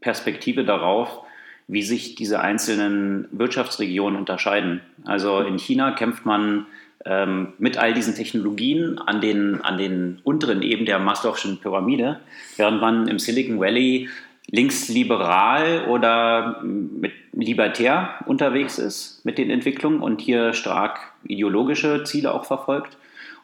Perspektive darauf, wie sich diese einzelnen Wirtschaftsregionen unterscheiden. Also in China kämpft man ähm, mit all diesen Technologien an den, an den unteren Ebenen der Maslow'schen Pyramide, während man im Silicon Valley linksliberal oder mit libertär unterwegs ist mit den Entwicklungen und hier stark ideologische Ziele auch verfolgt.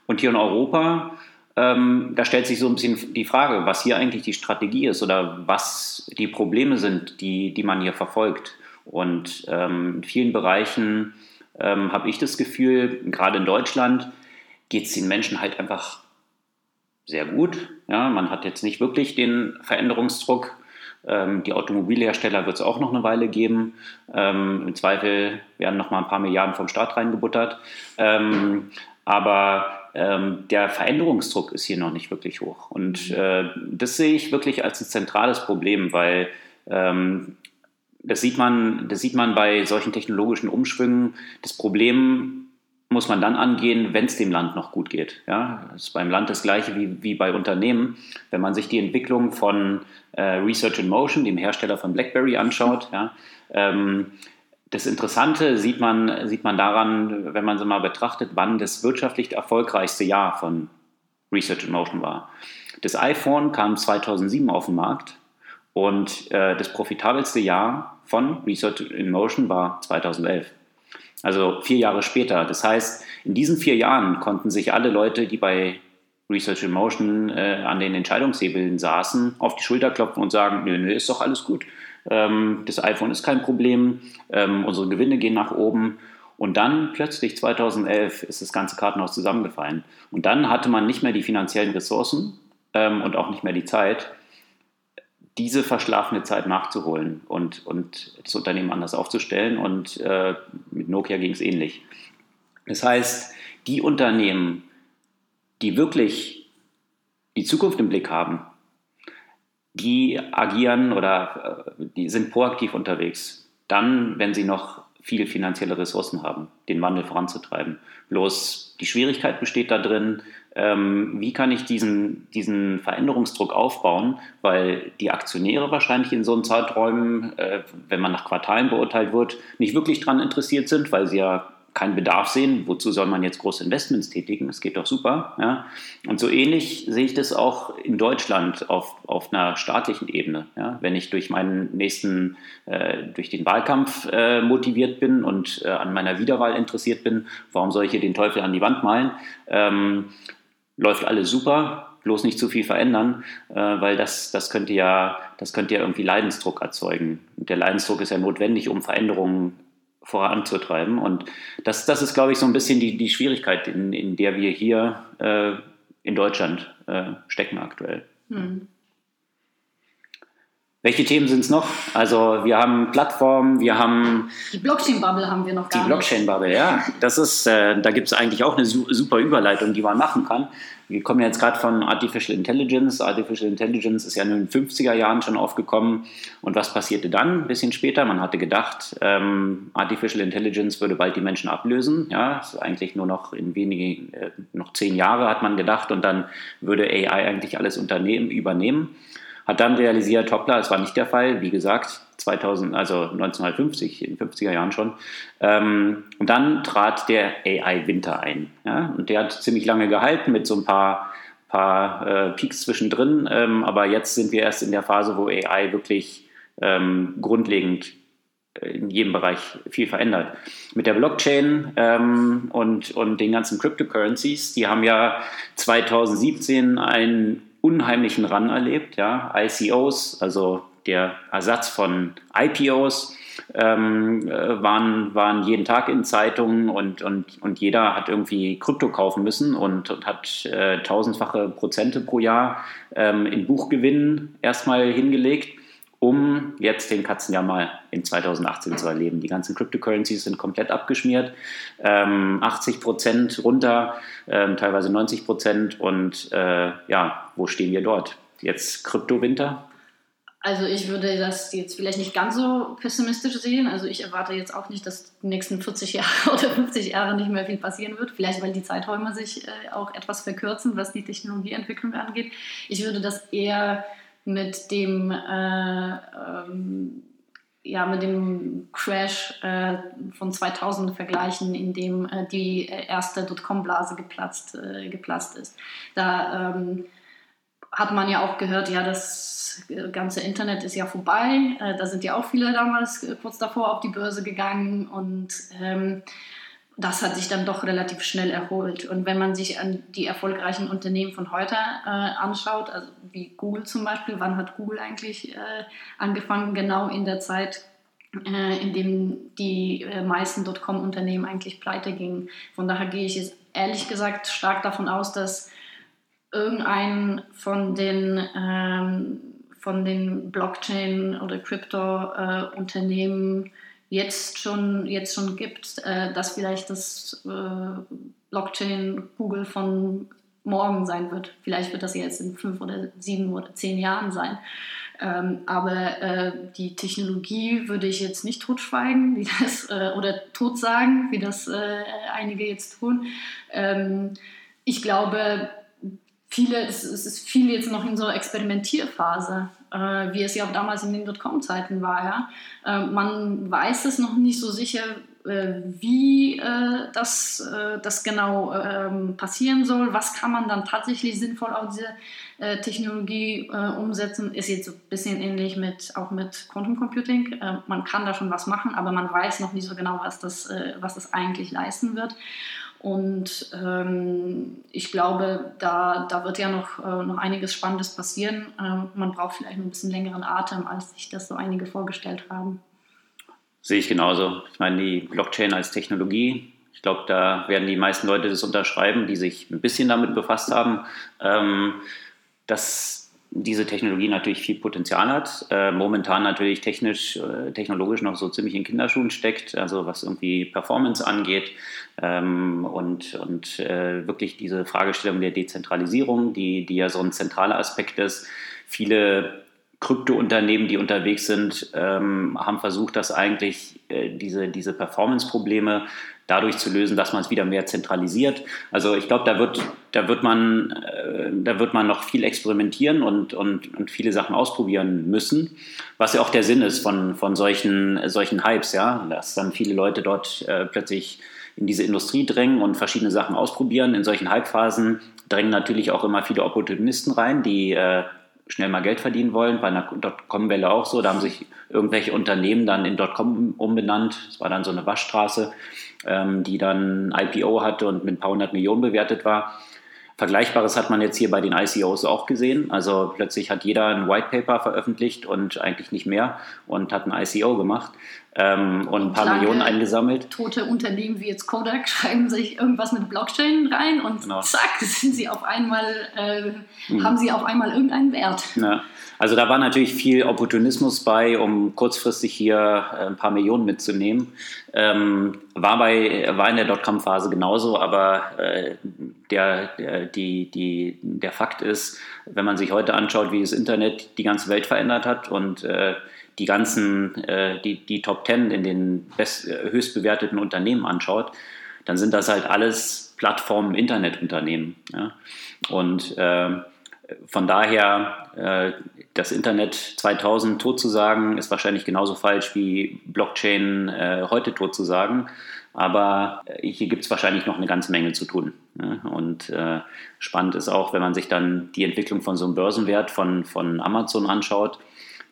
Und hier in Europa ähm, da stellt sich so ein bisschen die Frage, was hier eigentlich die Strategie ist oder was die Probleme sind, die, die man hier verfolgt. Und ähm, in vielen Bereichen ähm, habe ich das Gefühl, gerade in Deutschland geht es den Menschen halt einfach sehr gut. Ja, man hat jetzt nicht wirklich den Veränderungsdruck. Ähm, die Automobilhersteller wird es auch noch eine Weile geben. Ähm, Im Zweifel werden noch mal ein paar Milliarden vom Staat reingebuttert. Ähm, aber ähm, der Veränderungsdruck ist hier noch nicht wirklich hoch. Und mhm. äh, das sehe ich wirklich als ein zentrales Problem, weil ähm, das, sieht man, das sieht man bei solchen technologischen Umschwüngen. Das Problem muss man dann angehen, wenn es dem Land noch gut geht. Ja, das ist beim Land das gleiche wie, wie bei Unternehmen. Wenn man sich die Entwicklung von äh, Research in Motion, dem Hersteller von BlackBerry, anschaut, ja, ähm, das Interessante sieht man, sieht man daran, wenn man so mal betrachtet, wann das wirtschaftlich erfolgreichste Jahr von Research in Motion war. Das iPhone kam 2007 auf den Markt und äh, das profitabelste Jahr von Research in Motion war 2011. Also vier Jahre später. Das heißt, in diesen vier Jahren konnten sich alle Leute, die bei Research in Motion äh, an den Entscheidungshebeln saßen, auf die Schulter klopfen und sagen, nö, nö, ist doch alles gut. Ähm, das iPhone ist kein Problem, ähm, unsere Gewinne gehen nach oben. Und dann plötzlich 2011 ist das ganze Kartenhaus zusammengefallen. Und dann hatte man nicht mehr die finanziellen Ressourcen ähm, und auch nicht mehr die Zeit, diese verschlafene Zeit nachzuholen und, und das Unternehmen anders aufzustellen. Und äh, mit Nokia ging es ähnlich. Das heißt, die Unternehmen, die wirklich die Zukunft im Blick haben, die agieren oder äh, die sind proaktiv unterwegs. Dann, wenn sie noch viel finanzielle Ressourcen haben, den Wandel voranzutreiben. Bloß die Schwierigkeit besteht da drin, ähm, wie kann ich diesen, diesen Veränderungsdruck aufbauen, weil die Aktionäre wahrscheinlich in so einem Zeiträumen, äh, wenn man nach Quartalen beurteilt wird, nicht wirklich daran interessiert sind, weil sie ja keinen Bedarf sehen, wozu soll man jetzt große Investments tätigen? Das geht doch super. Ja? Und so ähnlich sehe ich das auch in Deutschland auf, auf einer staatlichen Ebene. Ja? Wenn ich durch meinen nächsten, äh, durch den Wahlkampf äh, motiviert bin und äh, an meiner Wiederwahl interessiert bin, warum soll ich hier den Teufel an die Wand malen? Ähm, läuft alles super, bloß nicht zu viel verändern, äh, weil das, das, könnte ja, das könnte ja irgendwie Leidensdruck erzeugen. Und der Leidensdruck ist ja notwendig, um Veränderungen voranzutreiben. Und das, das ist, glaube ich, so ein bisschen die, die Schwierigkeit, in, in der wir hier äh, in Deutschland äh, stecken aktuell. Hm. Welche Themen sind es noch? Also wir haben Plattformen, wir haben... Die Blockchain-Bubble haben wir noch gar Die Blockchain-Bubble, ja. Das ist, äh, da gibt es eigentlich auch eine super Überleitung, die man machen kann. Wir kommen jetzt gerade von Artificial Intelligence. Artificial Intelligence ist ja in den 50er Jahren schon aufgekommen. Und was passierte dann? Ein bisschen später. Man hatte gedacht, ähm, Artificial Intelligence würde bald die Menschen ablösen. Ja, ist eigentlich nur noch in wenigen, äh, noch zehn Jahre hat man gedacht. Und dann würde AI eigentlich alles Unternehmen übernehmen. Hat dann realisiert, hoppla, es war nicht der Fall, wie gesagt, 2000, also 1950, in den 50er Jahren schon. Ähm, und dann trat der AI-Winter ein. Ja? Und der hat ziemlich lange gehalten mit so ein paar, paar äh, Peaks zwischendrin. Ähm, aber jetzt sind wir erst in der Phase, wo AI wirklich ähm, grundlegend äh, in jedem Bereich viel verändert. Mit der Blockchain ähm, und, und den ganzen Cryptocurrencies, die haben ja 2017 einen unheimlichen Run erlebt. Ja? ICOs, also der Ersatz von IPOs, ähm, äh, waren, waren jeden Tag in Zeitungen und, und, und jeder hat irgendwie Krypto kaufen müssen und, und hat äh, tausendfache Prozente pro Jahr ähm, in Buchgewinnen erstmal hingelegt um jetzt den Katzenjahr mal in 2018 zu erleben. Die ganzen Cryptocurrencies sind komplett abgeschmiert, ähm, 80 Prozent runter, ähm, teilweise 90 Prozent. Und äh, ja, wo stehen wir dort? Jetzt Kryptowinter? Also ich würde das jetzt vielleicht nicht ganz so pessimistisch sehen. Also ich erwarte jetzt auch nicht, dass die nächsten 40 Jahre [LAUGHS] oder 50 Jahre nicht mehr viel passieren wird. Vielleicht weil die Zeiträume sich äh, auch etwas verkürzen, was die Technologieentwicklung angeht. Ich würde das eher mit dem, äh, ähm, ja, mit dem Crash äh, von 2000 vergleichen, in dem äh, die erste Dotcom-Blase geplatzt, äh, geplatzt ist. Da ähm, hat man ja auch gehört, ja, das ganze Internet ist ja vorbei. Äh, da sind ja auch viele damals kurz davor auf die Börse gegangen und ähm, das hat sich dann doch relativ schnell erholt. Und wenn man sich an die erfolgreichen Unternehmen von heute äh, anschaut, also wie Google zum Beispiel, wann hat Google eigentlich äh, angefangen? Genau in der Zeit, äh, in dem die äh, meisten Dotcom-Unternehmen eigentlich pleite gingen. Von daher gehe ich jetzt ehrlich gesagt stark davon aus, dass irgendein von den ähm, von den Blockchain- oder Krypto-Unternehmen äh, jetzt schon, jetzt schon gibt, äh, dass vielleicht das äh, Blockchain Google von morgen sein wird. Vielleicht wird das jetzt in fünf oder sieben oder zehn Jahren sein. Ähm, aber äh, die Technologie würde ich jetzt nicht totschweigen wie das, äh, oder totsagen, wie das äh, einige jetzt tun. Ähm, ich glaube, viele, es, es, ist viel jetzt noch in so Experimentierphase, äh, wie es ja auch damals in den Dotcom-Zeiten war. Ja? Äh, man weiß es noch nicht so sicher, äh, wie äh, das, äh, das genau ähm, passieren soll. Was kann man dann tatsächlich sinnvoll auf diese äh, Technologie umsetzen? Ist jetzt ein bisschen ähnlich mit, auch mit Quantum Computing. man kann da schon was machen, aber man weiß noch nicht so genau, was das, was das eigentlich leisten wird. Und ähm, ich glaube, da, da wird ja noch, äh, noch einiges Spannendes passieren. Ähm, man braucht vielleicht ein bisschen längeren Atem, als sich das so einige vorgestellt haben. Sehe ich genauso. Ich meine, die Blockchain als Technologie, ich glaube, da werden die meisten Leute das unterschreiben, die sich ein bisschen damit befasst haben. Ähm, das diese Technologie natürlich viel Potenzial hat, äh, momentan natürlich technisch, äh, technologisch noch so ziemlich in Kinderschuhen steckt, also was irgendwie Performance angeht ähm, und, und äh, wirklich diese Fragestellung der Dezentralisierung, die, die ja so ein zentraler Aspekt ist. Viele Krypto-Unternehmen, die unterwegs sind, ähm, haben versucht, dass eigentlich äh, diese, diese Performance-Probleme dadurch zu lösen, dass man es wieder mehr zentralisiert. Also ich glaube, da wird, da, wird man, äh, da wird man noch viel experimentieren und, und, und viele Sachen ausprobieren müssen, was ja auch der Sinn ist von, von solchen, solchen Hypes, ja, dass dann viele Leute dort äh, plötzlich in diese Industrie drängen und verschiedene Sachen ausprobieren. In solchen Hypephasen drängen natürlich auch immer viele Opportunisten rein, die äh, schnell mal Geld verdienen wollen. Bei einer Dotcom-Welle auch so. Da haben sich irgendwelche Unternehmen dann in Dotcom umbenannt. Es war dann so eine Waschstraße, ähm, die dann IPO hatte und mit ein paar hundert Millionen bewertet war. Vergleichbares hat man jetzt hier bei den ICOs auch gesehen. Also plötzlich hat jeder ein White Paper veröffentlicht und eigentlich nicht mehr und hat ein ICO gemacht ähm, und ein paar Lange Millionen eingesammelt. Tote Unternehmen wie jetzt Kodak schreiben sich irgendwas mit Blockchain rein und genau. zack, sind sie auf einmal, äh, mhm. haben sie auf einmal irgendeinen Wert. Ja. Also da war natürlich viel Opportunismus bei, um kurzfristig hier äh, ein paar Millionen mitzunehmen. Ähm, war, bei, war in der Dotcom-Phase genauso, aber äh, der, der, die, die, der Fakt ist, wenn man sich heute anschaut, wie das Internet die ganze Welt verändert hat und äh, die ganzen, äh, die, die Top Ten in den best, äh, höchst bewerteten Unternehmen anschaut, dann sind das halt alles Plattformen, Internetunternehmen. Ja? Und äh, von daher, äh, das Internet 2000 tot zu sagen, ist wahrscheinlich genauso falsch wie Blockchain äh, heute tot zu sagen. Aber äh, hier gibt es wahrscheinlich noch eine ganze Menge zu tun. Ne? Und äh, spannend ist auch, wenn man sich dann die Entwicklung von so einem Börsenwert von, von Amazon anschaut.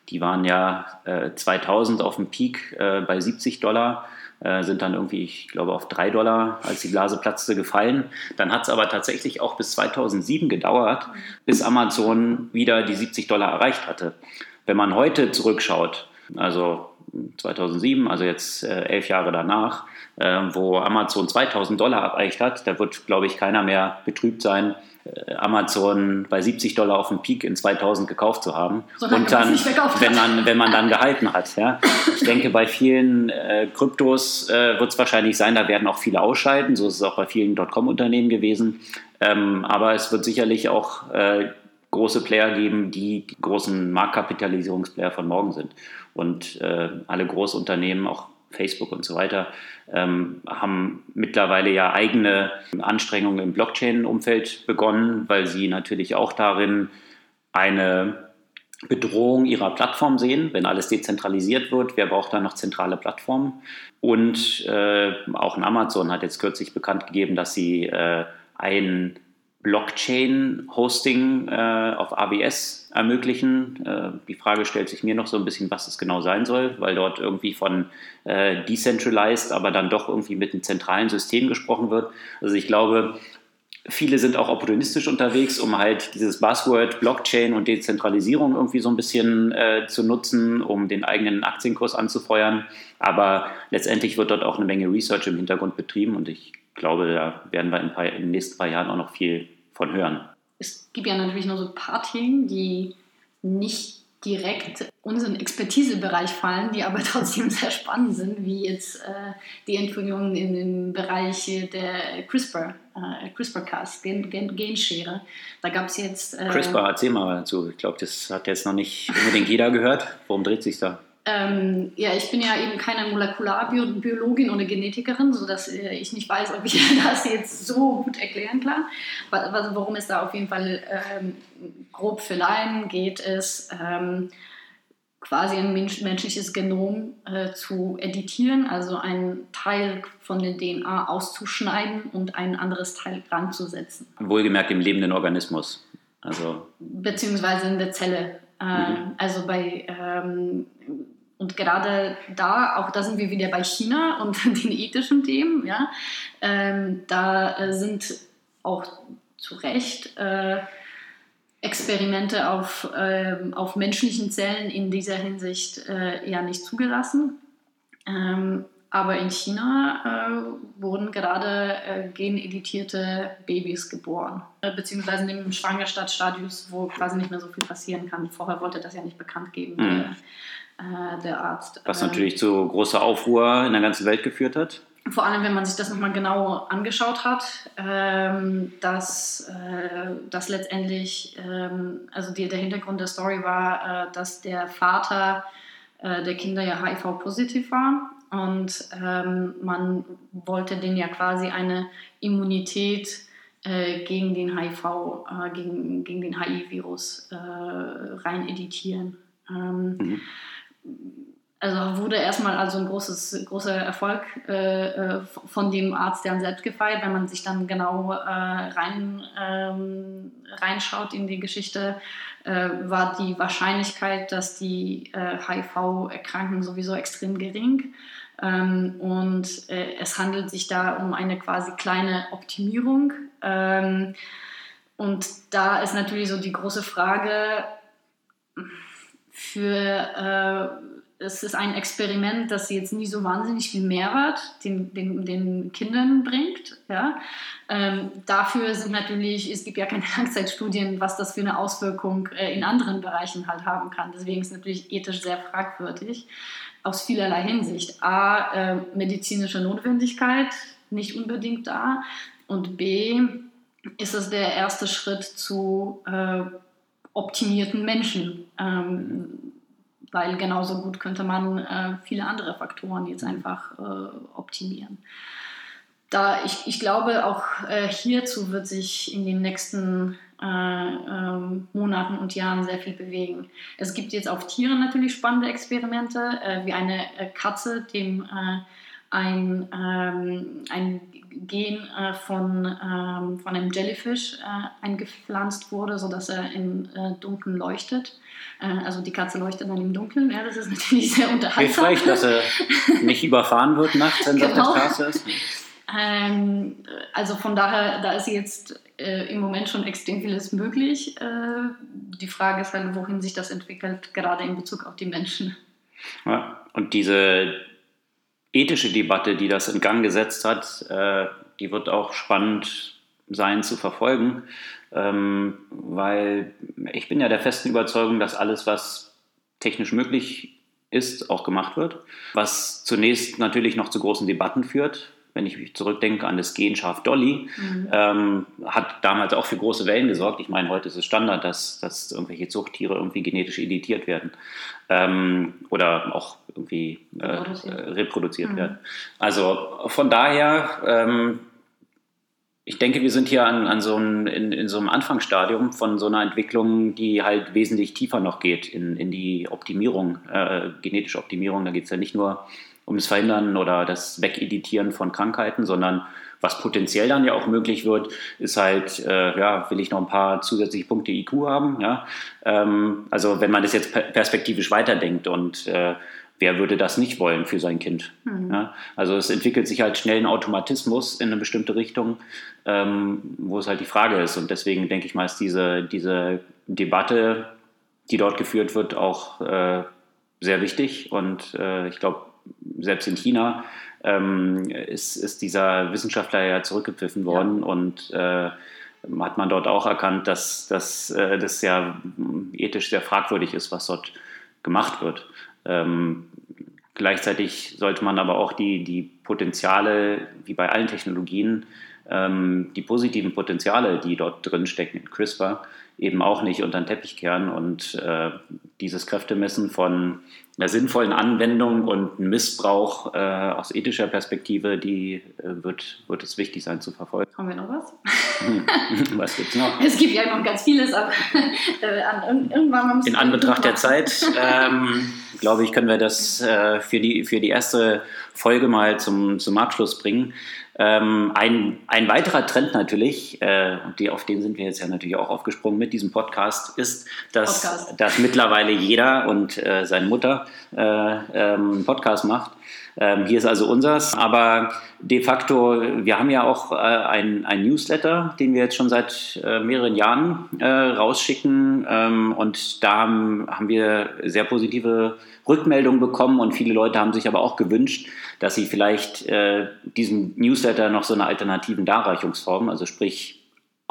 Die waren ja äh, 2000 auf dem Peak äh, bei 70 Dollar, äh, sind dann irgendwie, ich glaube, auf 3 Dollar, als die Blase platzte, gefallen. Dann hat es aber tatsächlich auch bis 2007 gedauert, bis Amazon wieder die 70 Dollar erreicht hatte. Wenn man heute zurückschaut, also 2007, also jetzt äh, elf Jahre danach, äh, wo Amazon 2000 Dollar erreicht hat, da wird, glaube ich, keiner mehr betrübt sein, äh, Amazon bei 70 Dollar auf dem Peak in 2000 gekauft zu haben und dann, wenn man, wenn man dann gehalten hat. Ja. Ich denke, bei vielen äh, Kryptos äh, wird es wahrscheinlich sein, da werden auch viele ausscheiden, so ist es auch bei vielen Dotcom-Unternehmen gewesen, ähm, aber es wird sicherlich auch äh, große Player geben, die die großen Marktkapitalisierungsplayer von morgen sind. Und äh, alle Großunternehmen, auch Facebook und so weiter, ähm, haben mittlerweile ja eigene Anstrengungen im Blockchain-Umfeld begonnen, weil sie natürlich auch darin eine Bedrohung ihrer Plattform sehen, wenn alles dezentralisiert wird. Wer braucht da noch zentrale Plattformen? Und äh, auch Amazon hat jetzt kürzlich bekannt gegeben, dass sie äh, ein Blockchain-Hosting äh, auf AWS ermöglichen. Äh, die Frage stellt sich mir noch so ein bisschen, was das genau sein soll, weil dort irgendwie von äh, decentralized, aber dann doch irgendwie mit einem zentralen System gesprochen wird. Also ich glaube, viele sind auch opportunistisch unterwegs, um halt dieses Buzzword Blockchain und Dezentralisierung irgendwie so ein bisschen äh, zu nutzen, um den eigenen Aktienkurs anzufeuern. Aber letztendlich wird dort auch eine Menge Research im Hintergrund betrieben und ich glaube, da werden wir in, paar, in den nächsten paar Jahren auch noch viel von hören. Es gibt ja natürlich noch so ein paar Themen, die nicht direkt unseren Expertisebereich fallen, die aber [LAUGHS] trotzdem sehr spannend sind, wie jetzt äh, die Entwicklungen in dem Bereich der CRISPR, äh, CRISPR-Cas, Gen Gen Genschere. Da gab es jetzt... Äh, CRISPR, erzähl mal dazu. Ich glaube, das hat jetzt noch nicht unbedingt jeder gehört. Worum dreht sich da? Ähm, ja, ich bin ja eben keine Molekularbiologin oder Genetikerin, sodass äh, ich nicht weiß, ob ich [LAUGHS] das jetzt so gut erklären kann. Also worum es da auf jeden Fall ähm, grob für Laien geht, ist ähm, quasi ein mensch menschliches Genom äh, zu editieren, also einen Teil von der DNA auszuschneiden und ein anderes Teil dran zu setzen. Wohlgemerkt im lebenden Organismus. Also Beziehungsweise in der Zelle. Äh, mhm. Also bei ähm, und gerade da, auch da sind wir wieder bei China und [LAUGHS] den ethischen Themen, ja, ähm, da äh, sind auch zu Recht äh, Experimente auf, äh, auf menschlichen Zellen in dieser Hinsicht äh, eher nicht zugelassen. Ähm, aber in China äh, wurden gerade geneditierte Babys geboren, beziehungsweise in dem Schwangerschaftsstadius, wo quasi nicht mehr so viel passieren kann. Vorher wollte das ja nicht bekannt geben. Mhm der Arzt. Was ähm, natürlich zu großer Aufruhr in der ganzen Welt geführt hat. Vor allem, wenn man sich das nochmal genau angeschaut hat, ähm, dass, äh, dass letztendlich, ähm, also der Hintergrund der Story war, äh, dass der Vater äh, der Kinder ja HIV-positiv war und man wollte denen ja quasi eine Immunität äh, gegen den HIV, äh, gegen, gegen den HIV-Virus äh, rein editieren. Ähm, mhm also wurde erstmal also ein großes, großer Erfolg äh, äh, von dem Arzt dann selbst gefeiert, wenn man sich dann genau äh, rein, ähm, reinschaut in die Geschichte, äh, war die Wahrscheinlichkeit, dass die äh, HIV erkranken, sowieso extrem gering. Ähm, und äh, es handelt sich da um eine quasi kleine Optimierung. Ähm, und da ist natürlich so die große Frage, für, äh, es ist ein Experiment, das jetzt nie so wahnsinnig viel Mehrwert den, den, den Kindern bringt. Ja? Ähm, dafür sind natürlich, es gibt ja keine [LAUGHS] Langzeitstudien, was das für eine Auswirkung äh, in anderen Bereichen halt haben kann. Deswegen ist es natürlich ethisch sehr fragwürdig aus vielerlei Hinsicht. A, äh, medizinische Notwendigkeit nicht unbedingt da und B, ist es der erste Schritt zu äh, optimierten Menschen. Ähm, weil genauso gut könnte man äh, viele andere Faktoren jetzt einfach äh, optimieren. Da ich, ich glaube, auch äh, hierzu wird sich in den nächsten äh, ähm, Monaten und Jahren sehr viel bewegen. Es gibt jetzt auf Tieren natürlich spannende Experimente, äh, wie eine äh, Katze, dem ein, ähm, ein Gen äh, von, ähm, von einem Jellyfish äh, eingepflanzt wurde, sodass er im Dunkeln leuchtet. also die Katze leuchtet dann im Dunkeln. Ja, das ist natürlich sehr unterhaltsam. Hilfreich, dass er [LAUGHS] nicht überfahren wird nachts, wenn genau. auf der Straße ist. Ähm, also von daher, da ist jetzt äh, im Moment schon extrem vieles möglich. Äh, die Frage ist halt, wohin sich das entwickelt, gerade in Bezug auf die Menschen. Ja, und diese ethische Debatte, die das in Gang gesetzt hat, äh, die wird auch spannend sein zu verfolgen, ähm, weil ich bin ja der festen Überzeugung, dass alles, was technisch möglich ist, auch gemacht wird, was zunächst natürlich noch zu großen Debatten führt, wenn ich mich zurückdenke an das Genschaf Dolly, mhm. ähm, hat damals auch für große Wellen gesorgt. Ich meine, heute ist es Standard, dass, dass irgendwelche Zuchttiere irgendwie genetisch editiert werden ähm, oder auch irgendwie äh, reproduziert mhm. werden. Also von daher, ähm, ich denke, wir sind hier an, an so einem, in, in, so einem Anfangsstadium von so einer Entwicklung, die halt wesentlich tiefer noch geht in, in die Optimierung, äh, genetische Optimierung. Da geht es ja nicht nur um das Verhindern oder das Wegeditieren von Krankheiten, sondern was potenziell dann ja auch möglich wird, ist halt, äh, ja, will ich noch ein paar zusätzliche Punkte IQ haben, ja. Ähm, also wenn man das jetzt perspektivisch weiterdenkt und äh, wer würde das nicht wollen für sein Kind? Mhm. Ja? Also es entwickelt sich halt schnell ein Automatismus in eine bestimmte Richtung, ähm, wo es halt die Frage ist. Und deswegen denke ich mal, ist diese, diese Debatte, die dort geführt wird, auch äh, sehr wichtig. Und äh, ich glaube, selbst in China ähm, ist, ist, dieser Wissenschaftler ja zurückgepfiffen worden ja. und äh, hat man dort auch erkannt, dass, dass äh, das ja ethisch sehr fragwürdig ist, was dort gemacht wird. Ähm, gleichzeitig sollte man aber auch die, die Potenziale, wie bei allen Technologien, ähm, die positiven Potenziale, die dort drin stecken in CRISPR, eben auch nicht unter den Teppich kehren und äh, dieses Kräftemessen von einer sinnvollen Anwendung und Missbrauch äh, aus ethischer Perspektive, die äh, wird, wird es wichtig sein zu verfolgen. Haben wir noch was? [LAUGHS] Was gibt es noch? Es gibt ja noch ganz vieles, aber äh, an, irgendwann In Anbetracht der Zeit, ähm, glaube ich, können wir das äh, für, die, für die erste Folge mal zum, zum Abschluss bringen. Ähm, ein, ein weiterer Trend natürlich, äh, und die, auf den sind wir jetzt ja natürlich auch aufgesprungen mit diesem Podcast, ist, dass, Podcast. dass mittlerweile jeder und äh, seine Mutter äh, ähm, Podcast macht. Ähm, hier ist also unseres. Aber de facto, wir haben ja auch äh, ein, ein Newsletter, den wir jetzt schon seit äh, mehreren Jahren äh, rausschicken. Ähm, und da haben, haben wir sehr positive Rückmeldungen bekommen und viele Leute haben sich aber auch gewünscht, dass sie vielleicht äh, diesem Newsletter noch so eine alternativen Darreichungsform, also sprich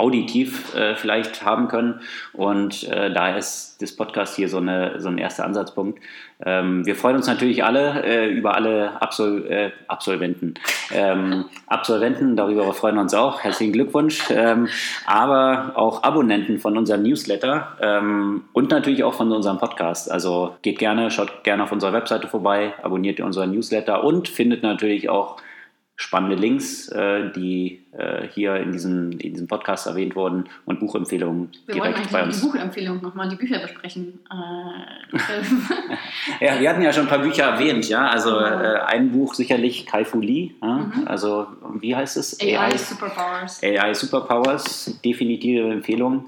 auditiv äh, vielleicht haben können. Und äh, da ist das Podcast hier so, eine, so ein erster Ansatzpunkt. Ähm, wir freuen uns natürlich alle äh, über alle Absol äh, Absolventen. Ähm, Absolventen, darüber freuen wir uns auch. Herzlichen Glückwunsch. Ähm, aber auch Abonnenten von unserem Newsletter ähm, und natürlich auch von unserem Podcast. Also geht gerne, schaut gerne auf unserer Webseite vorbei, abonniert unseren Newsletter und findet natürlich auch spannende Links, äh, die äh, hier in diesem, in diesem Podcast erwähnt wurden und Buchempfehlungen wir direkt bei uns. Die Buchempfehlung nochmal, die Bücher besprechen. [LAUGHS] Äh, ja, wir hatten ja schon ein paar Bücher erwähnt, ja. Also äh, ein Buch sicherlich Kai Fu Lee, ja? mhm. also wie heißt es? AI, AI Superpowers. AI Superpowers, definitive Empfehlung.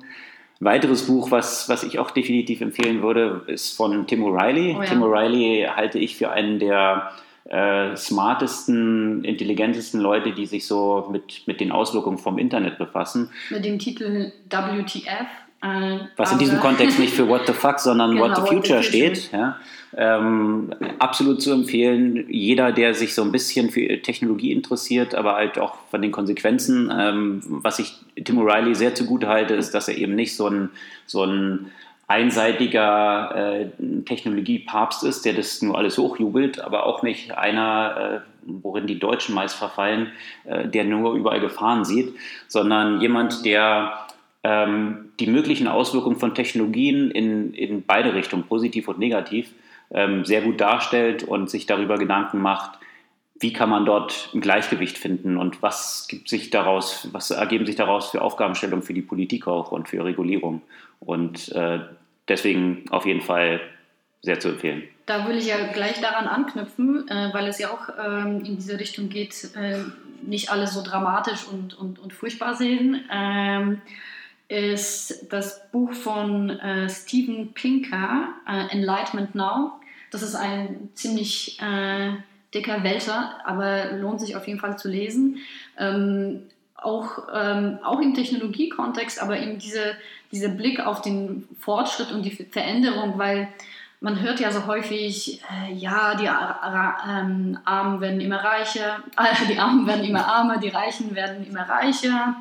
Ein weiteres Buch, was, was ich auch definitiv empfehlen würde, ist von Tim O'Reilly. Oh, ja. Tim O'Reilly halte ich für einen der äh, smartesten, intelligentesten Leute, die sich so mit, mit den Auswirkungen vom Internet befassen. Mit dem Titel WTF. Äh, Was in diesem Kontext nicht für What the fuck, sondern [LAUGHS] genau, What the Future, what the steht. Ja. Ähm, absolut zu empfehlen. Jeder, der sich so ein bisschen für Technologie interessiert, aber halt auch von den Konsequenzen. Ähm, was ich Tim O'Reilly sehr zugute halte, ist, dass er eben nicht so ein, so ein einseitiger äh, Technologiepapst ist, der das nur alles hochjubelt, aber auch nicht einer, äh, worin die Deutschen meist verfallen, äh, der nur überall Gefahren sieht, sondern jemand, der ähm, die möglichen Auswirkungen von Technologien in, in beide Richtungen, positiv und negativ, ähm, sehr gut darstellt und sich darüber Gedanken macht, wie kann man dort ein Gleichgewicht finden und was gibt sich daraus, was ergeben sich daraus für Aufgabenstellungen für die Politik auch und für Regulierung. Und äh, deswegen auf jeden Fall sehr zu empfehlen. Da will ich ja gleich daran anknüpfen, äh, weil es ja auch ähm, in diese Richtung geht, äh, nicht alles so dramatisch und, und, und furchtbar sehen. Ähm, ist das Buch von äh, Steven Pinker, äh, Enlightenment Now. Das ist ein ziemlich äh, dicker Wälzer, aber lohnt sich auf jeden Fall zu lesen. Ähm, auch, ähm, auch im Technologiekontext, aber eben diese, dieser Blick auf den Fortschritt und die Veränderung, weil man hört ja so häufig, äh, ja, die ähm, Armen werden immer reicher, äh, [LAUGHS] die Armen werden immer armer, die Reichen werden immer reicher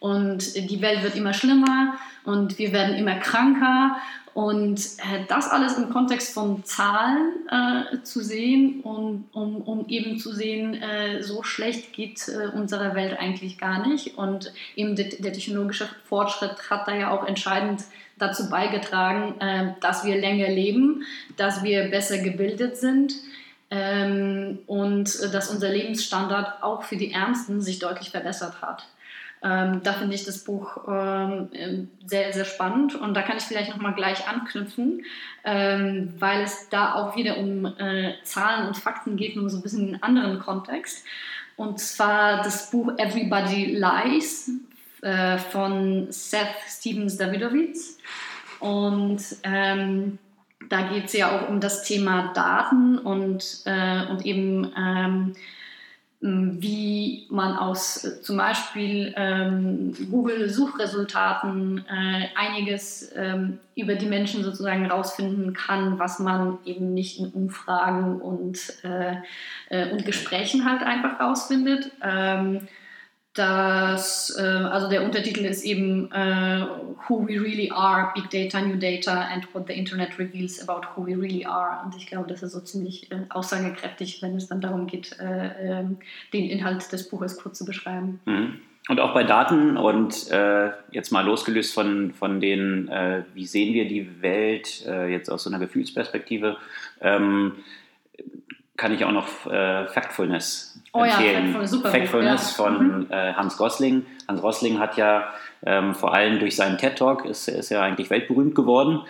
und die Welt wird immer schlimmer und wir werden immer kranker und äh, das alles im Kontext von Zahlen äh, zu sehen und um, um, eben zu sehen, äh, so schlecht geht äh, unserer Welt eigentlich gar nicht. Und eben der, der, technologische Fortschritt hat da ja auch entscheidend dazu beigetragen, äh, dass wir länger leben, dass wir besser gebildet sind. Ähm, und dass unser Lebensstandard auch für die Ärmsten sich deutlich verbessert hat. Ähm, da finde ich das Buch ähm, ähm, sehr, sehr spannend und da kann ich vielleicht nochmal gleich anknüpfen, ähm, weil es da auch wieder um äh, Zahlen und Fakten geht, nur so ein bisschen in einen anderen Kontext. Und zwar das Buch Everybody Lies äh, von Seth Stevens Davidowitz. Und ähm, da geht es ja auch um das Thema Daten und, äh, und eben ähm, wie man aus äh, zum Beispiel ähm, Google-Suchresultaten äh, einiges ähm, über die Menschen sozusagen herausfinden kann, was man eben nicht in Umfragen und, äh, äh, und Gesprächen halt einfach herausfindet. Ähm, das, äh, also der Untertitel ist eben äh, Who We Really Are, Big Data, New Data and What the Internet Reveals About Who We Really Are. Und ich glaube, das ist so ziemlich äh, aussagekräftig, wenn es dann darum geht, äh, ähm, den Inhalt des Buches kurz zu beschreiben. Mhm. Und auch bei Daten und äh, jetzt mal losgelöst von, von den, äh, wie sehen wir die Welt jetzt aus so einer Gefühlsperspektive, ähm, kann ich auch noch äh, Factfulness oh empfehlen. Ja, Factfulness, super Factfulness ja. von mhm. äh, Hans Gosling. Hans Gosling hat ja ähm, vor allem durch seinen TED Talk ist, ist er eigentlich weltberühmt geworden,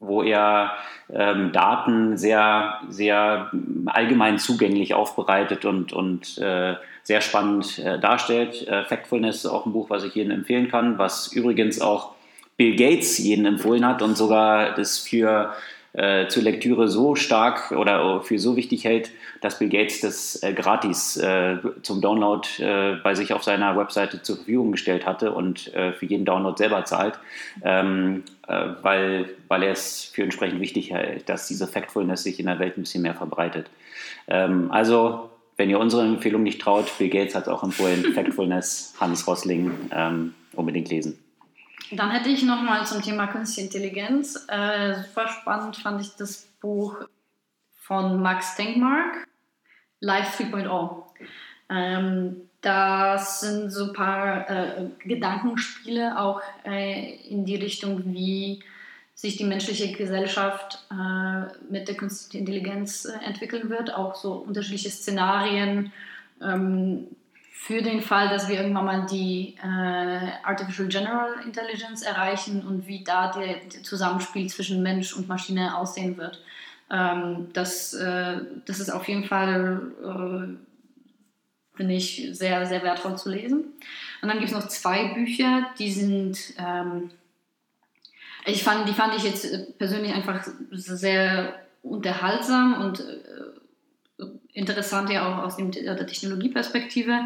wo er ähm, Daten sehr, sehr allgemein zugänglich aufbereitet und, und äh, sehr spannend äh, darstellt. Äh, Factfulness ist auch ein Buch, was ich jedem empfehlen kann, was übrigens auch Bill Gates jedem empfohlen hat und sogar das für äh, zur Lektüre so stark oder für so wichtig hält, dass Bill Gates das äh, gratis äh, zum Download äh, bei sich auf seiner Webseite zur Verfügung gestellt hatte und äh, für jeden Download selber zahlt, ähm, äh, weil, weil er es für entsprechend wichtig hält, dass diese Factfulness sich in der Welt ein bisschen mehr verbreitet. Ähm, also wenn ihr unsere Empfehlung nicht traut, Bill Gates hat es auch empfohlen, [LAUGHS] Factfulness, Hans Rosling, ähm, unbedingt lesen. Dann hätte ich nochmal zum Thema Künstliche Intelligenz. Äh, super spannend fand ich das Buch von Max Denkmark, Life 3.0. Ähm, das sind so ein paar äh, Gedankenspiele auch äh, in die Richtung, wie sich die menschliche Gesellschaft äh, mit der künstlichen Intelligenz äh, entwickeln wird. Auch so unterschiedliche Szenarien, ähm, für den Fall, dass wir irgendwann mal die äh, Artificial General Intelligence erreichen und wie da der, Zusammenspiel zwischen Mensch und Maschine aussehen wird. Ähm, das, äh, das ist auf jeden Fall, äh, finde ich, sehr, sehr wertvoll zu lesen. Und dann gibt es noch zwei Bücher, die sind, ähm, ich fand, die fand ich jetzt persönlich einfach sehr unterhaltsam und äh, interessant ja auch aus dem, der Technologieperspektive.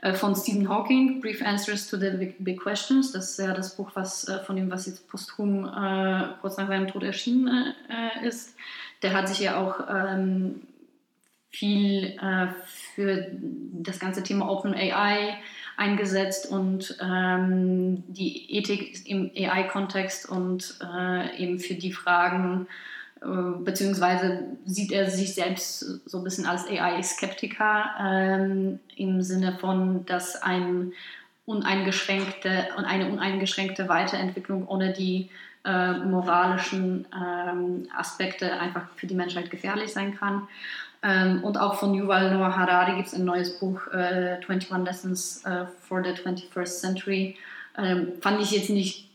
Äh, von Stephen Hawking, Brief Answers to the Big, Big, Questions. Das ist ja das Buch was, äh, von dem, was jetzt posthum äh, kurz nach seinem Tod erschienen äh, ist. Der hat sich ja auch ähm, viel äh, für das ganze Thema Open AI eingesetzt und ähm, die Ethik im AI-Kontext und äh, eben für die Fragen, äh, beziehungsweise sieht er sich selbst so ein bisschen als AI-Skeptiker ähm, im Sinne von, dass ein uneingeschränkte eine uneingeschränkte Weiterentwicklung ohne die äh, moralischen ähm, Aspekte einfach für die Menschheit gefährlich sein kann. Ähm, und auch von Yuval Noah Harari gibt es ein neues Buch, äh, 21 Lessons äh, for the 21st Century. Ähm, fand ich jetzt nicht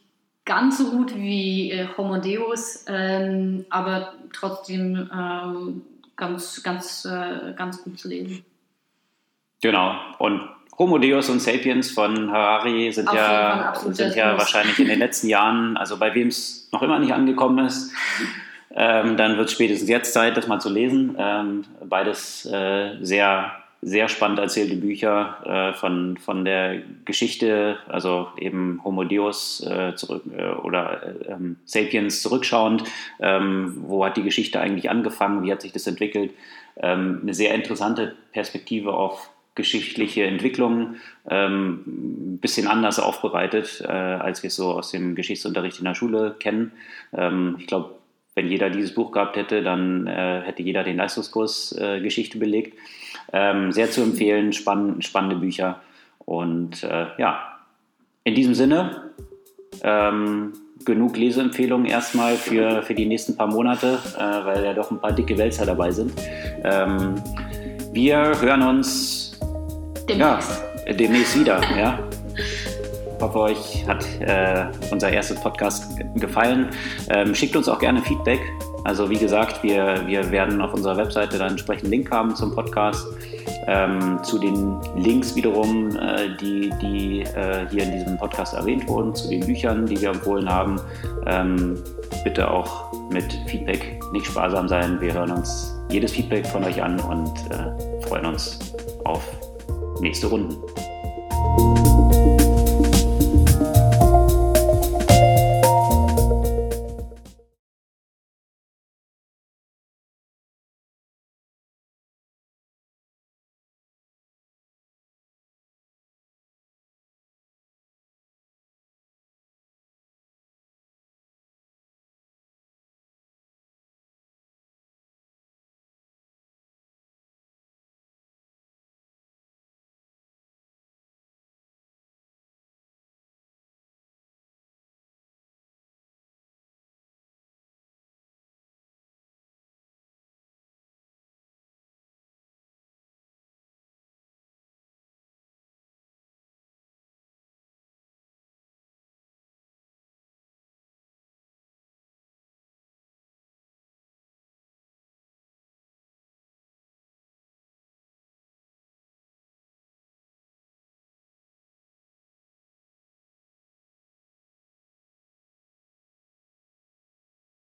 ganz so gut wie äh, Homo Deus, ähm, aber trotzdem ähm, ganz, ganz, äh, ganz gut zu lesen. Genau. Und Homo Deus und Sapiens von Harari sind Auf ja, sind ja wahrscheinlich in den [LAUGHS] letzten Jahren, also bei wem es noch immer nicht angekommen ist, ähm, dann wird es spätestens jetzt Zeit, das mal zu lesen. Ähm, beides äh, sehr, sehr spannend erzählte Bücher äh, von, von der Geschichte, also eben Homo Deus äh, zurück, äh, oder äh, ähm, Sapiens zurückschauend. Ähm, wo hat die Geschichte eigentlich angefangen? Wie hat sich das entwickelt? Ähm, eine sehr interessante Perspektive auf geschichtliche Entwicklung ähm, ein bisschen anders aufbereitet, äh, als wir es so aus dem Geschichtsunterricht in der Schule kennen. Ähm, ich glaube, wenn jeder dieses Buch gehabt hätte, dann äh, hätte jeder den Leistungskurs Geschichte belegt. Ähm, sehr zu empfehlen, spann spannende Bücher. Und äh, ja, in diesem Sinne, ähm, genug Leseempfehlungen erstmal für, für die nächsten paar Monate, äh, weil ja doch ein paar dicke Wälzer dabei sind. Ähm, wir hören uns Demnächst. Ja, demnächst wieder, ja. Ich hoffe, euch hat äh, unser erstes Podcast gefallen. Ähm, schickt uns auch gerne Feedback. Also wie gesagt, wir, wir werden auf unserer Webseite dann entsprechend Link haben zum Podcast. Ähm, zu den Links wiederum, äh, die, die äh, hier in diesem Podcast erwähnt wurden, zu den Büchern, die wir empfohlen haben. Ähm, bitte auch mit Feedback nicht sparsam sein. Wir hören uns jedes Feedback von euch an und äh, freuen uns auf nächste Runden.